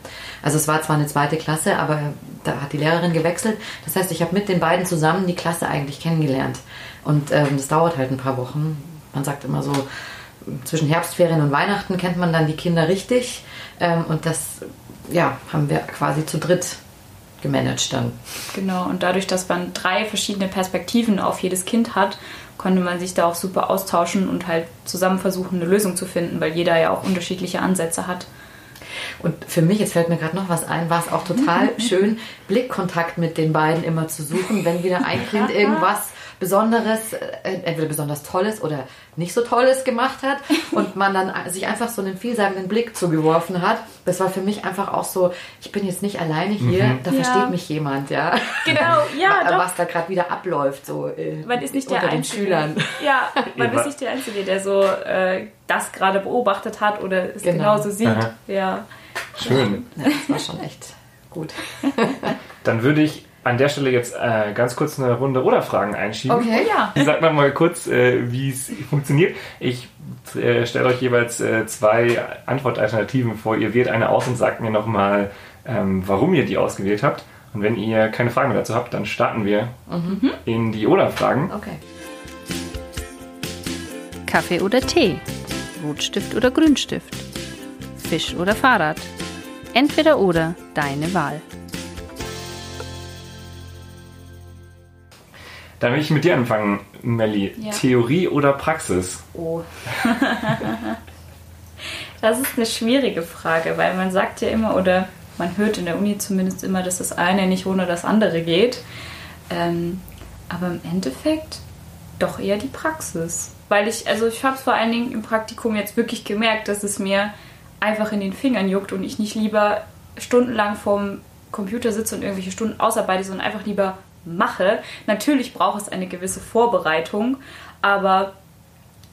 Also es war zwar eine zweite Klasse, aber da hat die Lehrerin gewechselt. Das heißt, ich habe mit den beiden zusammen die Klasse eigentlich kennengelernt. Und ähm, das dauert halt ein paar Wochen. Man sagt immer so, zwischen Herbstferien und Weihnachten kennt man dann die Kinder richtig. Ähm, und das ja, haben wir quasi zu dritt gemanagt dann. Genau, und dadurch, dass man drei verschiedene Perspektiven auf jedes Kind hat, konnte man sich da auch super austauschen und halt zusammen versuchen, eine Lösung zu finden, weil jeder ja auch unterschiedliche Ansätze hat. Und für mich, jetzt fällt mir gerade noch was ein, war es auch total [laughs] schön, Blickkontakt mit den beiden immer zu suchen, wenn wieder ein Kind [laughs] irgendwas Besonderes, äh, entweder besonders Tolles oder nicht so Tolles gemacht hat [laughs] und man dann sich einfach so einen vielsagenden Blick zugeworfen hat. Das war für mich einfach auch so, ich bin jetzt nicht alleine hier, da Ja. versteht mich jemand, ja. Genau, ja, was, [laughs] doch. was da gerade wieder abläuft, so äh, Man ist nicht der unter den Einzige. Schülern. [laughs] Ja, man Ja. ist nicht der Einzige, der so äh, das gerade beobachtet hat oder es Genau. genauso sieht. Aha. Ja. Schön. Ja, das war schon echt gut. Dann würde ich an der Stelle jetzt äh, ganz kurz eine Runde oder Fragen einschieben. Okay. Ja. Ich sag noch mal kurz, äh, wie es funktioniert. Ich äh, stelle euch jeweils äh, zwei Antwortalternativen vor. Ihr wählt eine aus und sagt mir nochmal, ähm, warum ihr die ausgewählt habt. Und wenn ihr keine Fragen mehr dazu habt, dann starten wir in die Oder-Fragen. Okay. Kaffee oder Tee? Rotstift oder Grünstift? Fisch oder Fahrrad? Entweder oder, deine Wahl. Dann will ich mit dir anfangen, Melli. Ja. Theorie oder Praxis? Oh. [laughs] das ist eine schwierige Frage, weil man sagt ja immer, oder man hört in der Uni zumindest immer, dass das eine nicht ohne das andere geht. Ähm, aber im Endeffekt doch eher die Praxis. Weil ich, also ich habe es vor allen Dingen im Praktikum jetzt wirklich gemerkt, dass es mir einfach in den Fingern juckt und ich nicht lieber stundenlang vorm Computer sitze und irgendwelche Stunden ausarbeite, sondern einfach lieber mache. Natürlich braucht es eine gewisse Vorbereitung, aber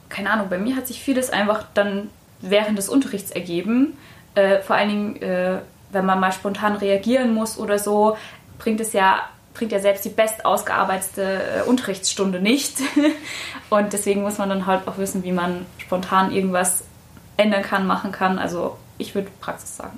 keine Ahnung, bei mir hat sich vieles einfach dann während des Unterrichts ergeben. Äh, vor allen Dingen, äh, wenn man mal spontan reagieren muss oder so, bringt es ja bringt ja selbst die best ausgearbeitete äh, Unterrichtsstunde nicht. [laughs] Und deswegen muss man dann halt auch wissen, wie man spontan irgendwas ändern kann, machen kann. Also ich würde Praxis sagen.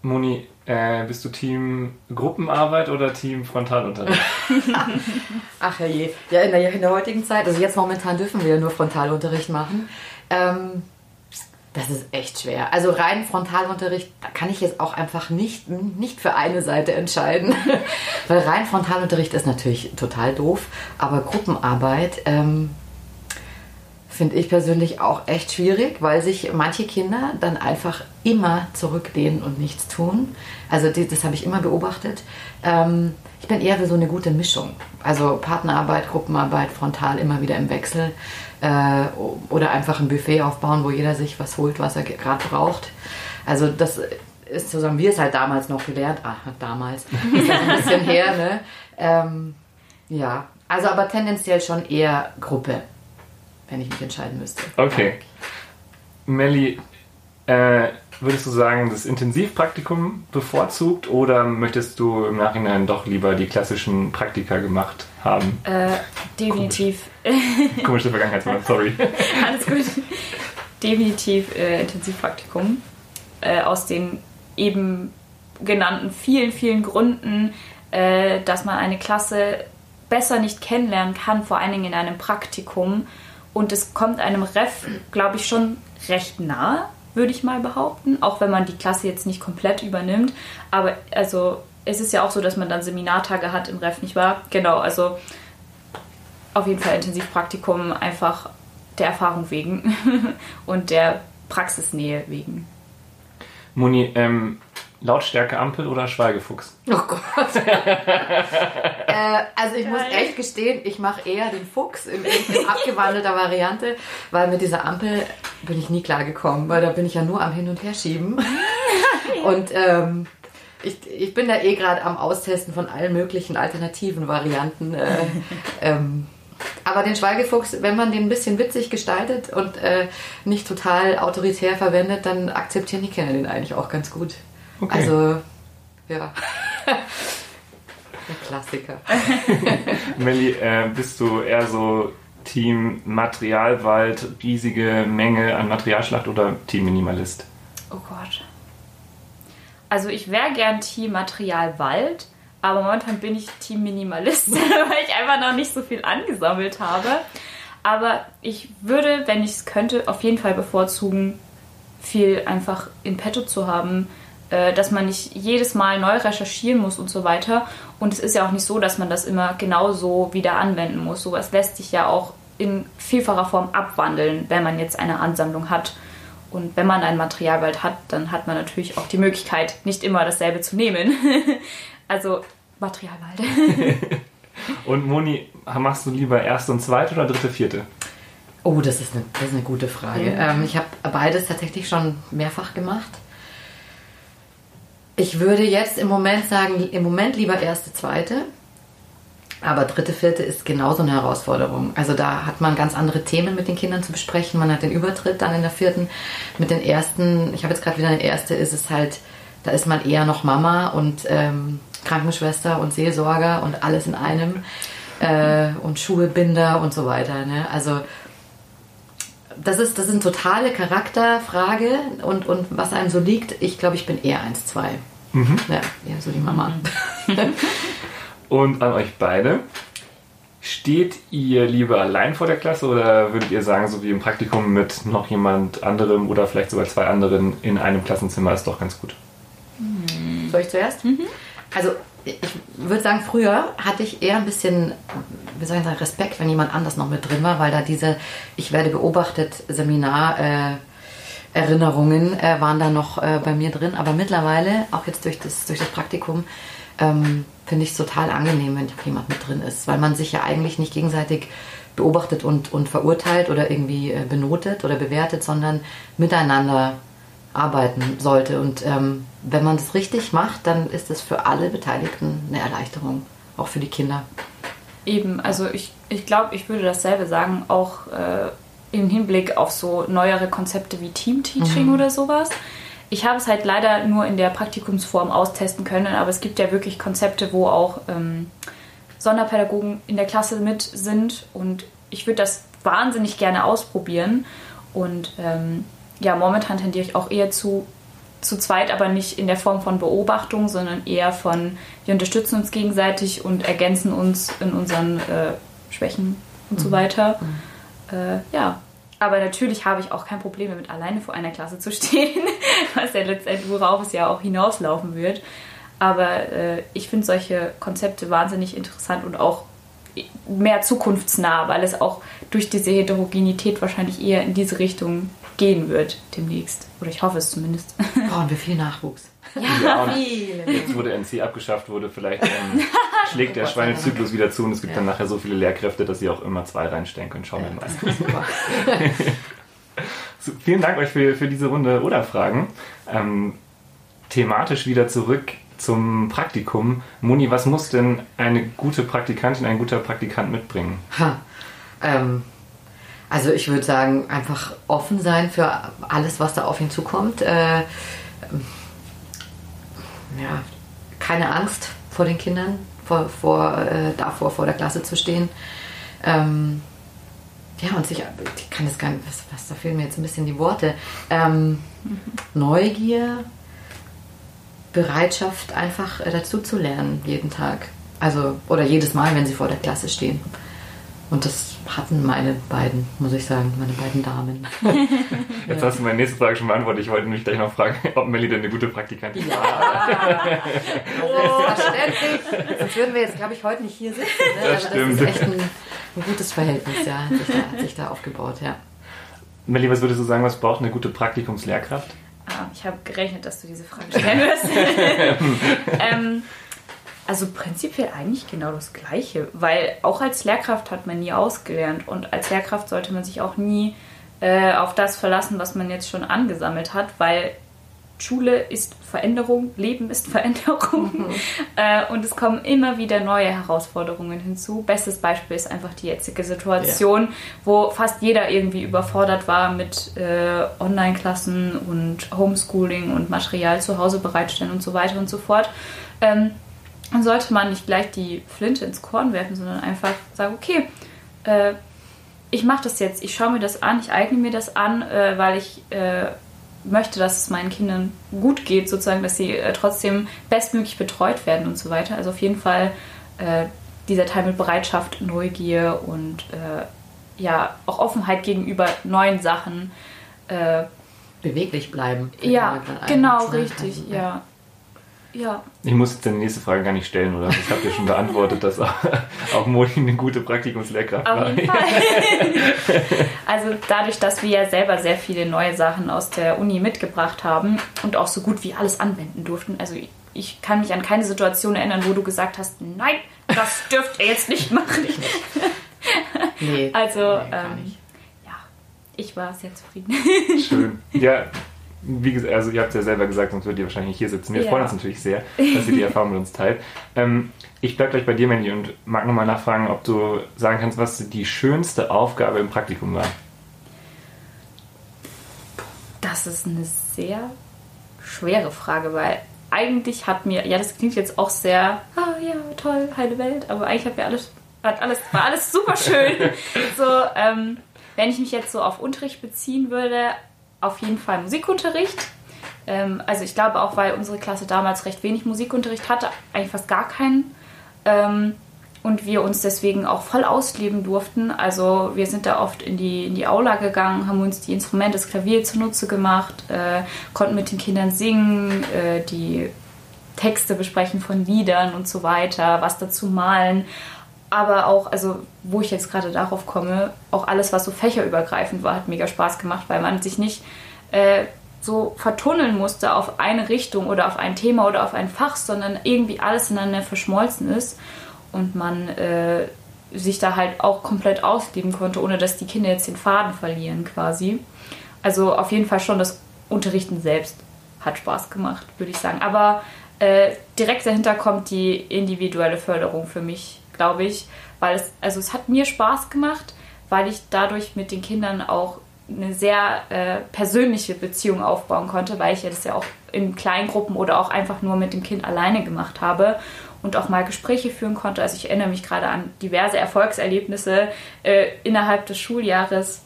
Moni, äh, bist du Team Gruppenarbeit oder Team Frontalunterricht? [laughs] Ach je. Ja, in der, in der heutigen Zeit, also jetzt momentan dürfen wir ja nur Frontalunterricht machen. Ähm, das ist echt schwer. Also rein Frontalunterricht, da kann ich jetzt auch einfach nicht, nicht für eine Seite entscheiden. [laughs] Weil rein Frontalunterricht ist natürlich total doof, aber Gruppenarbeit ähm, finde ich persönlich auch echt schwierig, weil sich manche Kinder dann einfach immer zurücklehnen und nichts tun. Also die, das habe ich immer beobachtet. Ähm, ich bin eher für so eine gute Mischung. Also Partnerarbeit, Gruppenarbeit, frontal immer wieder im Wechsel. Äh, oder einfach ein Buffet aufbauen, wo jeder sich was holt, was er gerade braucht. Also das ist so haben wir es halt damals noch gelernt. Ach, damals. [laughs] Ist ja ein bisschen her, ne? Ähm, ja, also aber tendenziell schon eher Gruppe, wenn ich mich entscheiden müsste. Okay. Melli, äh, würdest du sagen, das Intensivpraktikum bevorzugt oder möchtest du im Nachhinein doch lieber die klassischen Praktika gemacht haben? Äh, definitiv. Komische Vergangenheitsmoment, sorry. [laughs] Alles gut. Definitiv äh, Intensivpraktikum. Äh, aus den eben genannten vielen, vielen Gründen, äh, dass man eine Klasse besser nicht kennenlernen kann, vor allen Dingen in einem Praktikum. Und es kommt einem Ref, glaube ich, schon recht nahe, würde ich mal behaupten. Auch wenn man die Klasse jetzt nicht komplett übernimmt. Aber also es ist ja auch so, dass man dann Seminartage hat im Ref, nicht wahr? Genau, also auf jeden Fall Intensivpraktikum einfach der Erfahrung wegen [laughs] und der Praxisnähe wegen. Moni, ähm, Lautstärke Ampel oder Schweigefuchs? Oh Gott. [laughs] äh, also ich muss Geil. echt gestehen, ich mache eher den Fuchs in, in, abgewandelter Variante, weil mit dieser Ampel bin ich nie klargekommen, weil da bin ich ja nur am Hin und Her schieben. [laughs] und ähm, ich, ich bin da eh gerade am Austesten von allen möglichen alternativen Varianten. Äh, [laughs] ähm, aber den Schweigefuchs, wenn man den ein bisschen witzig gestaltet und äh, nicht total autoritär verwendet, dann akzeptieren die Kinder den eigentlich auch ganz gut. Okay. Also, ja. [laughs] Der Klassiker. [laughs] Melli, äh, bist du eher so Team Materialwald, riesige Menge an Materialschlacht oder Team Minimalist? Oh Gott. Also ich wäre gern Team Material Wald, aber momentan bin ich Team Minimalist, [laughs] weil ich einfach noch nicht so viel angesammelt habe. Aber ich würde, wenn ich es könnte, auf jeden Fall bevorzugen, viel einfach in petto zu haben, dass man nicht jedes Mal neu recherchieren muss und so weiter. Und es ist ja auch nicht so, dass man das immer genauso wieder anwenden muss. Sowas lässt sich ja auch in vielfacher Form abwandeln, wenn man jetzt eine Ansammlung hat. Und wenn man einen Materialwald hat, dann hat man natürlich auch die Möglichkeit, nicht immer dasselbe zu nehmen. [laughs] also Materialwald. [laughs] Und Moni, machst du lieber erste und zweite oder dritte, vierte? Oh, das ist eine, das ist eine gute Frage. Ähm, ich habe beides tatsächlich schon mehrfach gemacht. Ich würde jetzt im Moment sagen, im Moment lieber erste, zweite. Aber dritte, vierte ist genauso eine Herausforderung. Also da hat man ganz andere Themen mit den Kindern zu besprechen. Man hat den Übertritt dann in der vierten. Mit den ersten, ich habe jetzt gerade wieder eine erste, ist es halt, da ist man eher noch Mama und ähm, Krankenschwester und Seelsorger und alles in einem. Äh, und Schuhe, Binder und so weiter. Ne? Also das ist, das ist eine totale Charakterfrage und, und was einem so liegt. Ich glaube, ich bin eher 1-2. Ja, eher so die Mama. [laughs] Und an euch beide. Steht ihr lieber allein vor der Klasse oder würdet ihr sagen, so wie im Praktikum mit noch jemand anderem oder vielleicht sogar zwei anderen in einem Klassenzimmer ist doch ganz gut? Soll ich zuerst? Also ich würde sagen, früher hatte ich eher ein bisschen, wie soll ich sagen, Respekt, wenn jemand anders noch mit drin war, weil da diese Ich werde beobachtet Seminar äh, Erinnerungen äh, waren da noch äh, bei mir drin. Aber mittlerweile, auch jetzt durch das, durch das Praktikum, ähm, finde ich es total angenehm, wenn jemand mit drin ist, weil man sich ja eigentlich nicht gegenseitig beobachtet und, und verurteilt oder irgendwie äh, benotet oder bewertet, sondern miteinander arbeiten sollte. Und ähm, wenn man es richtig macht, dann ist es für alle Beteiligten eine Erleichterung, auch für die Kinder. Eben, also ich, ich glaube, ich würde dasselbe sagen, auch äh, im Hinblick auf so neuere Konzepte wie Team-Teaching mhm. oder sowas. Ich habe es halt leider nur in der Praktikumsform austesten können, aber es gibt ja wirklich Konzepte, wo auch ähm, Sonderpädagogen in der Klasse mit sind und ich würde das wahnsinnig gerne ausprobieren. Und ähm, ja, momentan tendiere ich auch eher zu, zu zweit, aber nicht in der Form von Beobachtung, sondern eher von, wir unterstützen uns gegenseitig und ergänzen uns in unseren äh, Schwächen und mhm. so weiter. Mhm. Äh, ja, aber natürlich habe ich auch kein Problem damit, alleine vor einer Klasse zu [laughs] stehen, was ja letztendlich, worauf es ja auch hinauslaufen wird. Aber äh, ich finde solche Konzepte wahnsinnig interessant und auch mehr zukunftsnah, weil es auch durch diese Heterogenität wahrscheinlich eher in diese Richtung gehen wird demnächst. Oder ich hoffe es zumindest. [laughs] Brauchen wir viel Nachwuchs. Ja, viel. Jetzt wurde NC abgeschafft wurde, vielleicht ähm, [laughs] schlägt der Schweinezyklus wieder zu und es gibt ja. dann nachher so viele Lehrkräfte, dass sie auch immer zwei reinstellen können. Schauen wir mal. [laughs] so, vielen Dank euch für, für diese Runde oder Fragen. Ähm, thematisch wieder zurück zum Praktikum. Moni, was muss denn eine gute Praktikantin, ein guter Praktikant mitbringen? Ha, ähm, also ich würde sagen, einfach offen sein für alles, was da auf ihn zukommt. Äh, ja, keine Angst vor den Kindern, vor, vor, äh, davor vor der Klasse zu stehen. Ähm, ja, und sich, ich kann das gar nicht, was, was, da fehlen mir jetzt ein bisschen die Worte. Ähm, Neugier, Bereitschaft, einfach äh, dazu zu lernen, jeden Tag. Also, oder jedes Mal, wenn sie vor der Klasse stehen. Und das hatten meine beiden, muss ich sagen, meine beiden Damen. [laughs] Jetzt hast du meine nächste Frage schon beantwortet. Ich wollte nämlich gleich noch fragen, ob Melly denn eine gute Praktikantin ist. Ja, selbstverständlich. Sonst würden wir jetzt, glaube ich, heute nicht hier sitzen. Ne? Das, Aber stimmt. das ist echt ein, ein gutes Verhältnis, ja, hat sich, da, hat sich da aufgebaut, ja. Melly, was würdest du sagen, was braucht eine gute Praktikumslehrkraft? Ah, ich habe gerechnet, dass du diese Frage stellen wirst. [laughs] [laughs] ähm, also prinzipiell eigentlich genau das Gleiche, weil auch als Lehrkraft hat man nie ausgelernt und als Lehrkraft sollte man sich auch nie äh, auf das verlassen, was man jetzt schon angesammelt hat, weil Schule ist Veränderung, Leben ist [laughs] Veränderung mhm. äh, und es kommen immer wieder neue Herausforderungen hinzu. Bestes Beispiel ist einfach die jetzige Situation, ja. wo fast jeder irgendwie überfordert war mit äh, Online-Klassen und Homeschooling und Material zu Hause bereitstellen und so weiter und so fort. Ähm, dann sollte man nicht gleich die Flinte ins Korn werfen, sondern einfach sagen, okay, äh, ich mache das jetzt, ich schaue mir das an, ich eigne mir das an, äh, weil ich äh, möchte, dass es meinen Kindern gut geht, sozusagen, dass sie äh, trotzdem bestmöglich betreut werden und so weiter. Also auf jeden Fall äh, dieser Teil mit Bereitschaft, Neugier und äh, ja, auch Offenheit gegenüber neuen Sachen. Beweglich bleiben. Ja, genau, richtig, also, ja. Ja. Ich muss jetzt die nächste Frage gar nicht stellen, oder? Ich habe ja schon beantwortet, dass auch, auch Moni eine gute Praktikumslehrkraft war. Auf jeden Fall. [laughs] also dadurch, dass wir ja selber sehr viele neue Sachen aus der Uni mitgebracht haben und auch so gut wie alles anwenden durften. Also ich kann mich an keine Situation erinnern, wo du gesagt hast, nein, das dürft ihr jetzt nicht machen. [laughs] nee, also nee, ähm, ja, ich war sehr zufrieden. Schön. Ja, wie gesagt, also ihr habt es ja selber gesagt, sonst würdet ihr wahrscheinlich nicht hier sitzen. Wir ja. freuen uns natürlich sehr, dass ihr die Erfahrung mit uns teilt. Ähm, ich bleibe gleich bei dir, Mandy, und mag nochmal nachfragen, ob du sagen kannst, was die schönste Aufgabe im Praktikum war. Das ist eine sehr schwere Frage, weil eigentlich hat mir, ja, das klingt jetzt auch sehr, ah ja, toll, heile Welt, aber eigentlich hat mir alles, hat alles, war alles super schön. [laughs] so, ähm, wenn ich mich jetzt so auf Unterricht beziehen würde, auf jeden Fall Musikunterricht. Ähm, also ich glaube auch, weil unsere Klasse damals recht wenig Musikunterricht hatte, eigentlich fast gar keinen. Ähm, und wir uns deswegen auch voll ausleben durften. Also wir sind da oft in die, in die Aula gegangen, haben uns die Instrumente, das Klavier zunutze gemacht, äh, konnten mit den Kindern singen, äh, die Texte besprechen von Liedern und so weiter, was dazu malen. Aber auch, also wo ich jetzt gerade darauf komme, auch alles, was so fächerübergreifend war, hat mega Spaß gemacht, weil man sich nicht äh, so vertunneln musste auf eine Richtung oder auf ein Thema oder auf ein Fach, sondern irgendwie alles ineinander verschmolzen ist und man äh, sich da halt auch komplett ausleben konnte, ohne dass die Kinder jetzt den Faden verlieren quasi. Also auf jeden Fall schon das Unterrichten selbst hat Spaß gemacht, würde ich sagen. Aber äh, direkt dahinter kommt die individuelle Förderung für mich, glaube ich, weil es, also es hat mir Spaß gemacht, weil ich dadurch mit den Kindern auch eine sehr äh, persönliche Beziehung aufbauen konnte, weil ich ja das ja auch in Kleingruppen oder auch einfach nur mit dem Kind alleine gemacht habe und auch mal Gespräche führen konnte. Also ich erinnere mich gerade an diverse Erfolgserlebnisse äh, innerhalb des Schuljahres,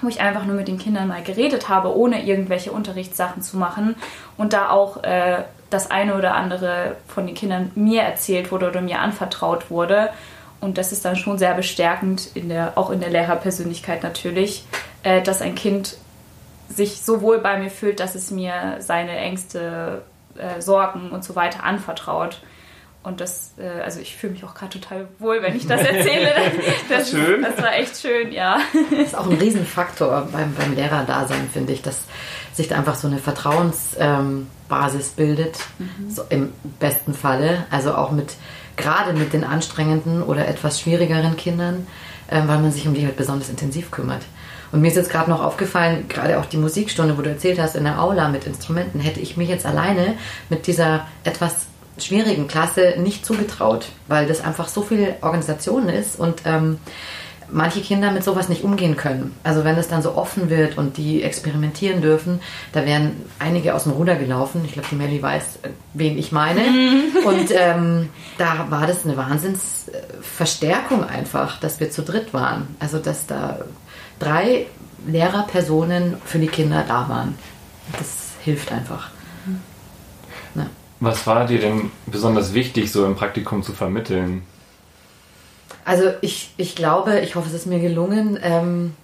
wo ich einfach nur mit den Kindern mal geredet habe, ohne irgendwelche Unterrichtssachen zu machen und da auch äh, das eine oder andere von den Kindern mir erzählt wurde oder mir anvertraut wurde. Und das ist dann schon sehr bestärkend, in der, auch in der Lehrerpersönlichkeit natürlich, äh, dass ein Kind sich so wohl bei mir fühlt, dass es mir seine Ängste, äh, Sorgen und so weiter anvertraut. Und das, äh, also ich fühle mich auch gerade total wohl, wenn ich das erzähle. [laughs] Das, schön. das war echt schön, ja. Das ist auch ein Riesenfaktor beim, beim Lehrerdasein, finde ich, dass sich da einfach so eine Vertrauensbasis ähm, bildet, mhm. so im besten Falle. Also auch mit, gerade mit den anstrengenden oder etwas schwierigeren Kindern, äh, weil man sich um die halt besonders intensiv kümmert. Und mir ist jetzt gerade noch aufgefallen, gerade auch die Musikstunde, wo du erzählt hast, in der Aula mit Instrumenten, hätte ich mich jetzt alleine mit dieser etwas schwierigen Klasse nicht zugetraut, weil das einfach so viel Organisation ist und ähm, manche Kinder mit sowas nicht umgehen können. Also wenn es dann so offen wird und die experimentieren dürfen, da wären einige aus dem Ruder gelaufen. Ich glaube, die Melli weiß, wen ich meine. [laughs] und ähm, da war das eine Wahnsinnsverstärkung einfach, dass wir zu dritt waren. Also dass da drei Lehrerpersonen für die Kinder da waren. Das hilft einfach. Ja. Was war dir denn besonders wichtig, so im Praktikum zu vermitteln? Also ich, ich glaube, ich hoffe, es ist mir gelungen, ähm,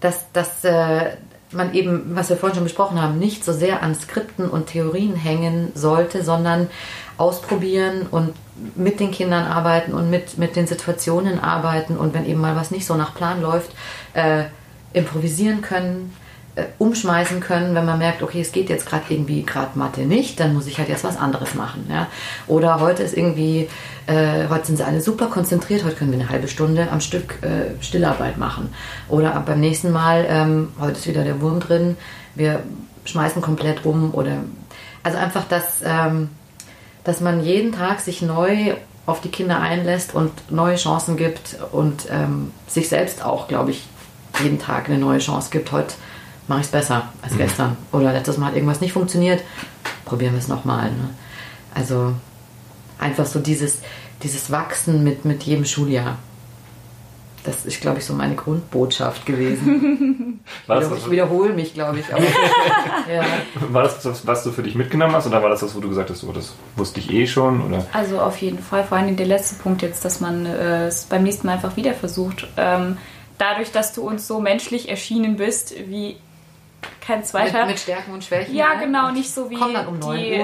dass, dass äh, man eben, was wir vorhin schon besprochen haben, nicht so sehr an Skripten und Theorien hängen sollte, sondern ausprobieren und mit den Kindern arbeiten und mit, mit den Situationen arbeiten und wenn eben mal was nicht so nach Plan läuft, äh, improvisieren können, umschmeißen können, wenn man merkt, okay, es geht jetzt gerade irgendwie gerade Mathe nicht, dann muss ich halt jetzt was anderes machen. Ja? Oder heute ist irgendwie, äh, heute sind sie alle super konzentriert, heute können wir eine halbe Stunde am Stück äh, Stillarbeit machen. Oder beim nächsten Mal, ähm, heute ist wieder der Wurm drin, wir schmeißen komplett um oder also einfach, dass, ähm, dass man jeden Tag sich neu auf die Kinder einlässt und neue Chancen gibt und ähm, sich selbst auch, glaube ich, jeden Tag eine neue Chance gibt. Heute mache ich es besser als mhm. gestern. Oder letztes Mal hat irgendwas nicht funktioniert, probieren wir es nochmal. Ne? Also einfach so dieses, dieses Wachsen mit, mit jedem Schuljahr. Das ist, glaube ich, so meine Grundbotschaft gewesen. [laughs] war das, ich wiederhole mich, glaube [laughs] ich. Ja. War das das, was du für dich mitgenommen hast oder war das das, wo du gesagt hast, oh, das wusste ich eh schon? Oder? Also auf jeden Fall, vor allem der letzte Punkt jetzt, dass man äh, es beim nächsten Mal einfach wieder versucht. Ähm, dadurch, dass du uns so menschlich erschienen bist, wie kein zweiter. Mit, mit Stärken und Schwächen. Ja, genau, nicht so wie um 9 die. Äh,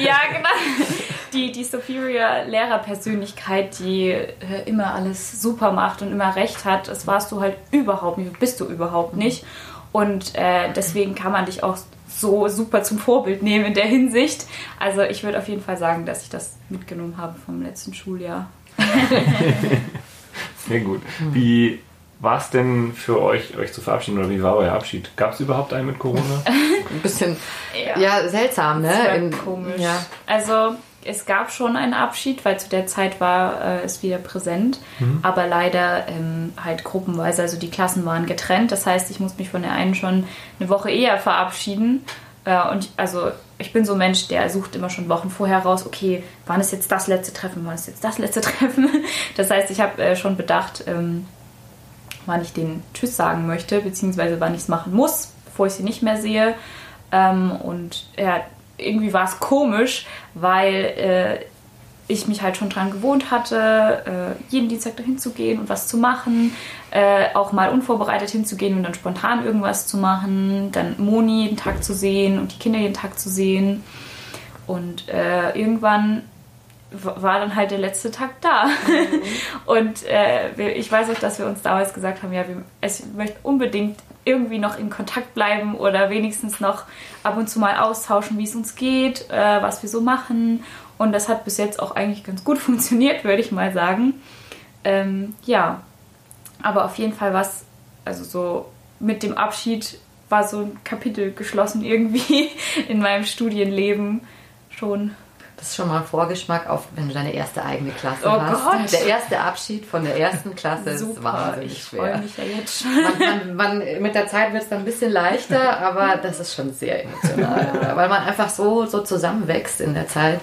ja, genau. [laughs] Die, die Superior Lehrerpersönlichkeit, die äh, immer alles super macht und immer recht hat, das warst du halt überhaupt nicht, bist du überhaupt mhm. nicht. Und äh, deswegen kann man dich auch so super zum Vorbild nehmen in der Hinsicht. Also ich würde auf jeden Fall sagen, dass ich das mitgenommen habe vom letzten Schuljahr. [laughs] Sehr gut. Wie war es denn für euch, euch zu verabschieden oder wie war euer Abschied? Gab es überhaupt einen mit Corona? [laughs] Ein bisschen ja, ja seltsam, ne? In, komisch. Ja. Also es gab schon einen Abschied, weil zu der Zeit war äh, es wieder präsent, mhm. aber leider ähm, halt gruppenweise. Also die Klassen waren getrennt. Das heißt, ich muss mich von der einen schon eine Woche eher verabschieden. Äh, und also ich bin so ein Mensch, der sucht immer schon Wochen vorher raus, okay, wann ist jetzt das letzte Treffen, wann ist jetzt das letzte [laughs] Treffen. Das heißt, ich habe äh, schon bedacht, ähm, wann ich den Tschüss sagen möchte, beziehungsweise wann ich es machen muss, bevor ich sie nicht mehr sehe. Ähm, und ja, irgendwie war es komisch, weil äh, ich mich halt schon dran gewohnt hatte, äh, jeden Dienstag dahin zu gehen und was zu machen, äh, auch mal unvorbereitet hinzugehen und dann spontan irgendwas zu machen, dann Moni jeden Tag zu sehen und die Kinder jeden Tag zu sehen. Und äh, irgendwann war dann halt der letzte Tag da. Mhm. [laughs] und äh, ich weiß auch, dass wir uns damals gesagt haben, ja, wir ich möchten unbedingt irgendwie noch in Kontakt bleiben oder wenigstens noch ab und zu mal austauschen, wie es uns geht, äh, was wir so machen. Und das hat bis jetzt auch eigentlich ganz gut [laughs] funktioniert, würde ich mal sagen. Ähm, ja, aber auf jeden Fall was, also so mit dem Abschied war so ein Kapitel geschlossen irgendwie [laughs] in meinem Studienleben schon. Das ist schon mal ein Vorgeschmack auf, wenn du deine erste eigene Klasse oh hast. Gott. Der erste Abschied von der ersten Klasse Super. ist wahnsinnig ich schwer. freue mich ja jetzt schon. Man, man, man, mit der Zeit wird es dann ein bisschen leichter, aber das ist schon sehr emotional. [laughs] Weil man einfach so, so zusammenwächst in der Zeit.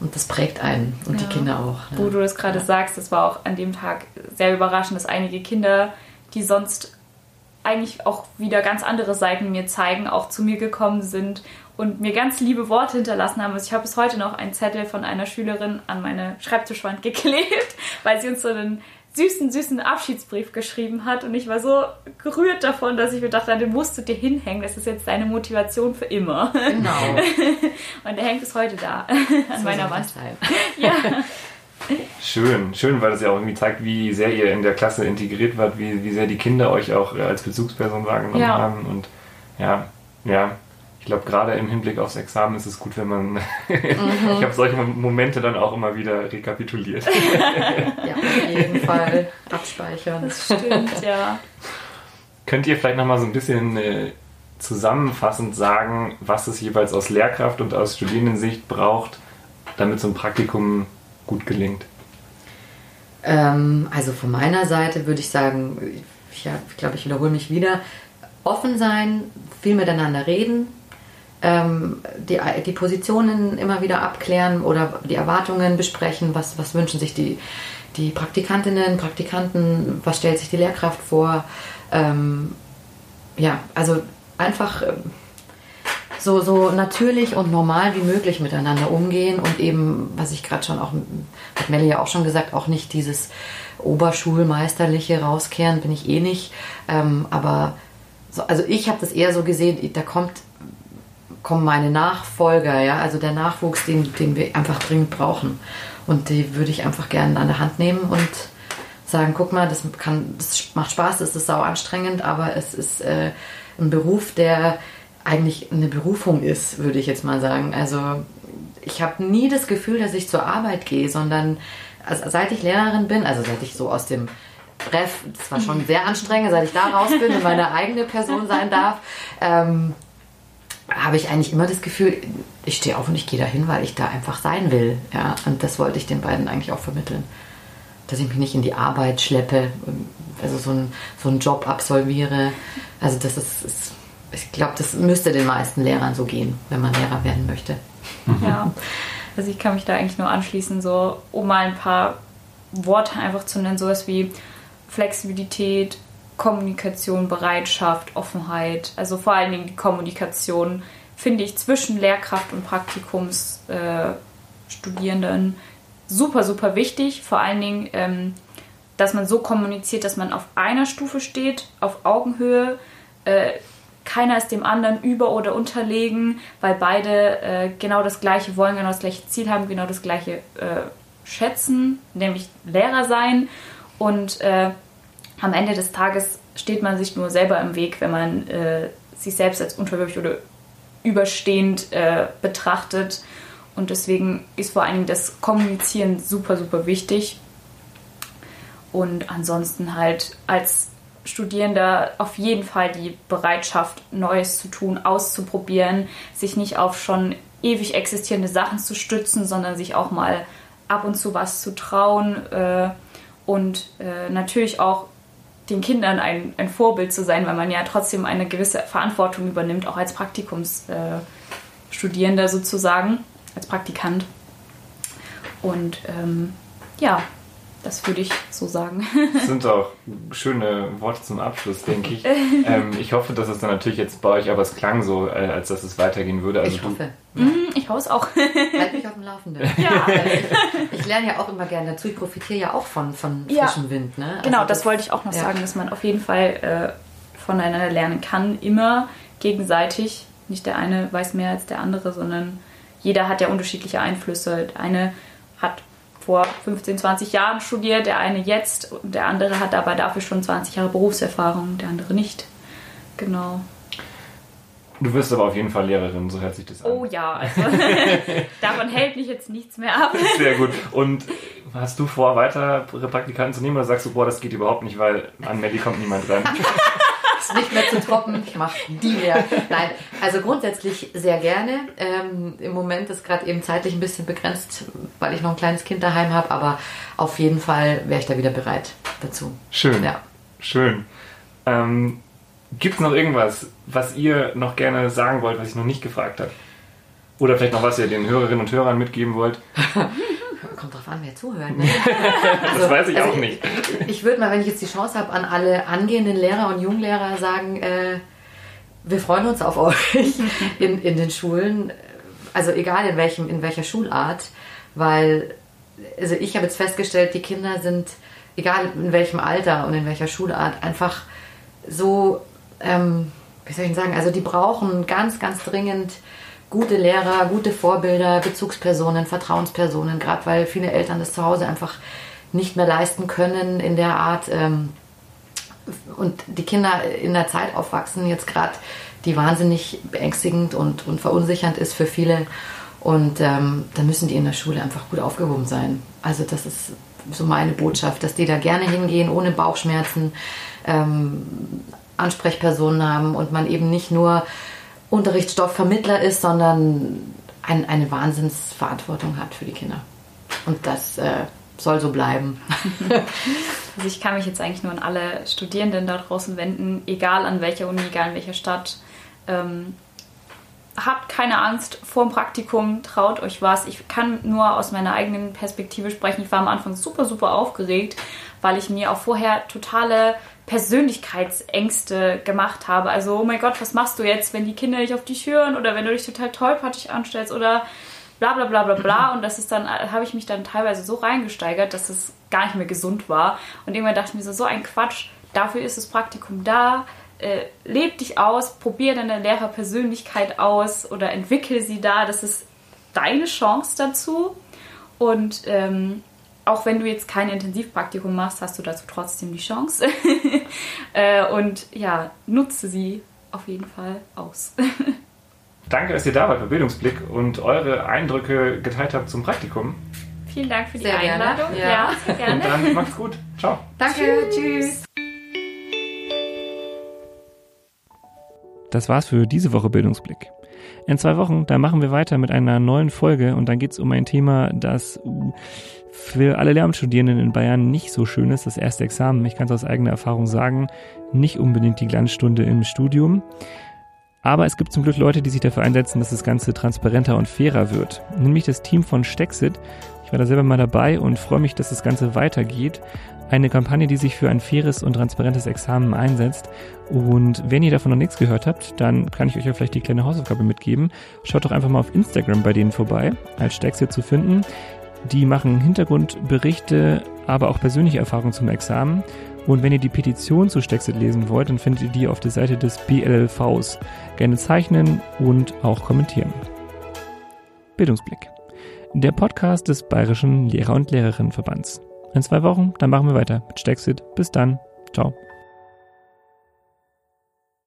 Und das prägt einen und Ja. die Kinder auch. ne? Wo du das gerade sagst, das war auch an dem Tag sehr überraschend, dass einige Kinder, die sonst eigentlich auch wieder ganz andere Seiten mir zeigen, auch zu mir gekommen sind und mir ganz liebe Worte hinterlassen haben. Also ich habe bis heute noch einen Zettel von einer Schülerin an meine Schreibtischwand geklebt, [laughs] weil sie uns so einen süßen, süßen Abschiedsbrief geschrieben hat und ich war so gerührt davon, dass ich mir dachte, den musst du dir hinhängen, das ist jetzt deine Motivation für immer. Genau. [laughs] Und der hängt bis heute da [laughs] an meiner So soll Wand. Ja. Schön, schön, weil das ja auch irgendwie zeigt, wie sehr ihr in der Klasse integriert wart, wie, wie sehr die Kinder euch auch als Bezugsperson wahrgenommen Ja. haben. Und ja, ja, ich glaube, gerade im Hinblick aufs Examen ist es gut, wenn man. [laughs] ich habe solche Momente dann auch immer wieder rekapituliert. [laughs] Ja, auf jeden Fall abspeichern. Das stimmt, ja. Könnt ihr vielleicht nochmal so ein bisschen äh, zusammenfassend sagen, was es jeweils aus Lehrkraft und aus Studierendensicht braucht, damit so ein Praktikum gut gelingt? Ähm, also von meiner Seite würde ich sagen, ich, ja, ich glaube, ich wiederhole mich wieder, offen sein, viel miteinander reden, ähm, die, die Positionen immer wieder abklären oder die Erwartungen besprechen, was, was wünschen sich die, die Praktikantinnen, Praktikanten, was stellt sich die Lehrkraft vor. Ähm, ja, also einfach ähm, so, so natürlich und normal wie möglich miteinander umgehen und eben, was ich gerade schon auch, hat Melli ja auch schon gesagt, auch nicht dieses Oberschulmeisterliche rauskehren, bin ich eh nicht. Ähm, aber so, also ich habe das eher so gesehen, da kommt kommen meine Nachfolger, ja, also der Nachwuchs, den, den wir einfach dringend brauchen. Und die würde ich einfach gerne an der Hand nehmen und sagen, guck mal, das, kann, das macht Spaß, das ist sau anstrengend, aber es ist äh, ein Beruf, der eigentlich eine Berufung ist, würde ich jetzt mal sagen. Also ich habe nie das Gefühl, dass ich zur Arbeit gehe, sondern also, seit ich Lehrerin bin, also seit ich so aus dem Ref, das war schon sehr anstrengend, seit ich da raus bin und meine [laughs] eigene Person sein darf, ähm, habe ich eigentlich immer das Gefühl, ich stehe auf und ich gehe dahin, weil ich da einfach sein will. Ja, und das wollte ich den beiden eigentlich auch vermitteln. Dass ich mich nicht in die Arbeit schleppe, also so, ein, so einen Job absolviere. Also das ist, ist ich glaube, das müsste den meisten Lehrern so gehen, wenn man Lehrer werden möchte. Ja. Also ich kann mich da eigentlich nur anschließen, so um mal ein paar Worte einfach zu nennen, sowas wie Flexibilität, Kommunikation, Bereitschaft, Offenheit. Also vor allen Dingen die Kommunikation finde ich zwischen Lehrkraft und Praktikumsstudierenden äh, super, super wichtig. Vor allen Dingen, ähm, dass man so kommuniziert, dass man auf einer Stufe steht, auf Augenhöhe. Äh, keiner ist dem anderen über- oder unterlegen, weil beide äh, genau das Gleiche wollen, genau das gleiche Ziel haben, genau das Gleiche äh, schätzen, nämlich Lehrer sein. Und äh, am Ende des Tages steht man sich nur selber im Weg, wenn man äh, sich selbst als unterwürfig oder überstehend äh, betrachtet. Und deswegen ist vor allen Dingen das Kommunizieren super, super wichtig. Und ansonsten halt als Studierender auf jeden Fall die Bereitschaft, Neues zu tun, auszuprobieren, sich nicht auf schon ewig existierende Sachen zu stützen, sondern sich auch mal ab und zu was zu trauen äh, und äh, natürlich auch den Kindern ein, ein Vorbild zu sein, weil man ja trotzdem eine gewisse Verantwortung übernimmt, auch als Praktikumsstudierender äh, sozusagen, als Praktikant. Und ähm, ja, das würde ich so sagen. Das sind [laughs] auch schöne Worte zum Abschluss, denke ich. [laughs] ähm, ich hoffe, dass es dann natürlich jetzt bei euch, aber es klang so, äh, als dass es weitergehen würde. Also ich du, hoffe. Ich hoffe es auch. Halt [laughs] mich auf dem Laufenden. Ja. Ich, ich lerne ja auch immer gerne dazu. Ich profitiere ja auch von, von Ja. frischem Wind. Ne? Genau, Also das wollte ich auch noch ja. sagen, dass man auf jeden Fall äh, voneinander lernen kann. Immer gegenseitig. Nicht der eine weiß mehr als der andere, sondern jeder hat ja unterschiedliche Einflüsse. Der eine hat vor 15, 20 Jahren studiert, der eine jetzt und der andere hat aber dafür schon 20 Jahre Berufserfahrung, der andere nicht. Genau. Du wirst aber auf jeden Fall Lehrerin, so hört sich das an. Oh ja, also [laughs] davon hält mich jetzt nichts mehr ab. [laughs] Sehr gut. Und hast du vor, weitere Praktikanten zu nehmen oder sagst du, boah, das geht überhaupt nicht, weil an Melly kommt niemand dran? [laughs] ist nicht mehr zu toppen, ich mache die mehr. Nein, also grundsätzlich sehr gerne. Ähm, Im Moment ist gerade eben zeitlich ein bisschen begrenzt, weil ich noch ein kleines Kind daheim habe, aber auf jeden Fall wäre ich da wieder bereit dazu. Schön. Ja. Schön. Ähm, Gibt es noch irgendwas, was ihr noch gerne sagen wollt, was ich noch nicht gefragt habe? Oder vielleicht noch was ihr den Hörerinnen und Hörern mitgeben wollt? [laughs] Kommt drauf an, wer zuhört. Ne? [laughs] das weiß ich auch nicht. Ich, ich würde mal, wenn ich jetzt die Chance habe, an alle angehenden Lehrer und Junglehrer sagen, äh, wir freuen uns auf [laughs] euch in, in den Schulen. Also egal in, welchem, in welcher Schulart, weil also ich habe jetzt festgestellt, die Kinder sind, egal in welchem Alter und in welcher Schulart, einfach so, ähm, wie soll ich sagen, also die brauchen ganz, ganz dringend gute Lehrer, gute Vorbilder, Bezugspersonen, Vertrauenspersonen, gerade weil viele Eltern das zu Hause einfach nicht mehr leisten können in der Art. Ähm, und die Kinder in der Zeit aufwachsen, jetzt gerade, die wahnsinnig beängstigend und, und verunsichernd ist für viele. Und ähm, da müssen die in der Schule einfach gut aufgehoben sein. Also das ist so meine Botschaft, dass die da gerne hingehen, ohne Bauchschmerzen, ähm, Ansprechpersonen haben und man eben nicht nur Unterrichtsstoffvermittler ist, sondern ein, eine Wahnsinnsverantwortung hat für die Kinder. Und das äh, soll so bleiben. [laughs] also ich kann mich jetzt eigentlich nur an alle Studierenden da draußen wenden, egal an welcher Uni, egal in welcher Stadt. Ähm, habt keine Angst vor dem Praktikum, traut euch was. Ich kann nur aus meiner eigenen Perspektive sprechen. Ich war am Anfang super, super aufgeregt, weil ich mir auch vorher totale Persönlichkeitsängste gemacht habe. Also, oh mein Gott, was machst du jetzt, wenn die Kinder nicht auf dich hören oder wenn du dich total tollpatschig anstellst oder bla bla bla bla bla. [laughs] Und das ist dann, habe ich mich dann teilweise so reingesteigert, dass es gar nicht mehr gesund war. Und irgendwann dachte ich mir so, so ein Quatsch, dafür ist das Praktikum da. Äh, leb dich aus, probier deine Lehrerpersönlichkeit aus oder entwickel sie da. Das ist deine Chance dazu. Und ähm, auch wenn du jetzt kein Intensivpraktikum machst, hast du dazu trotzdem die Chance. [laughs] Äh, und ja, nutze sie auf jeden Fall aus. [laughs] Danke, dass ihr da wart bei Bildungsblick und eure Eindrücke geteilt habt zum Praktikum. Vielen Dank für die Sehr Einladung. Gerne. Ja. Ja, sehr gerne. Und dann macht's gut. Ciao. Danke, tschüss. Das war's für diese Woche Bildungsblick. In zwei Wochen, da machen wir weiter mit einer neuen Folge und dann geht's um ein Thema, das uh, für alle Lehramtsstudierenden in Bayern nicht so schön ist, das erste Examen. Ich kann es aus eigener Erfahrung sagen, nicht unbedingt die Glanzstunde im Studium. Aber es gibt zum Glück Leute, die sich dafür einsetzen, dass das Ganze transparenter und fairer wird. Nämlich das Team von Stexit. Ich war da selber mal dabei und freue mich, dass das Ganze weitergeht. Eine Kampagne, die sich für ein faires und transparentes Examen einsetzt. Und wenn ihr davon noch nichts gehört habt, dann kann ich euch ja vielleicht die kleine Hausaufgabe mitgeben. Schaut doch einfach mal auf Instagram bei denen vorbei, als Stexit zu finden. Die machen Hintergrundberichte, aber auch persönliche Erfahrungen zum Examen. Und wenn ihr die Petition zu Stexit lesen wollt, dann findet ihr die auf der Seite des BLLVs. Gerne zeichnen und auch kommentieren. Bildungsblick. Der Podcast des Bayerischen Lehrer- und Lehrerinnenverbands. In zwei Wochen, dann machen wir weiter mit Stexit. Bis dann. Ciao.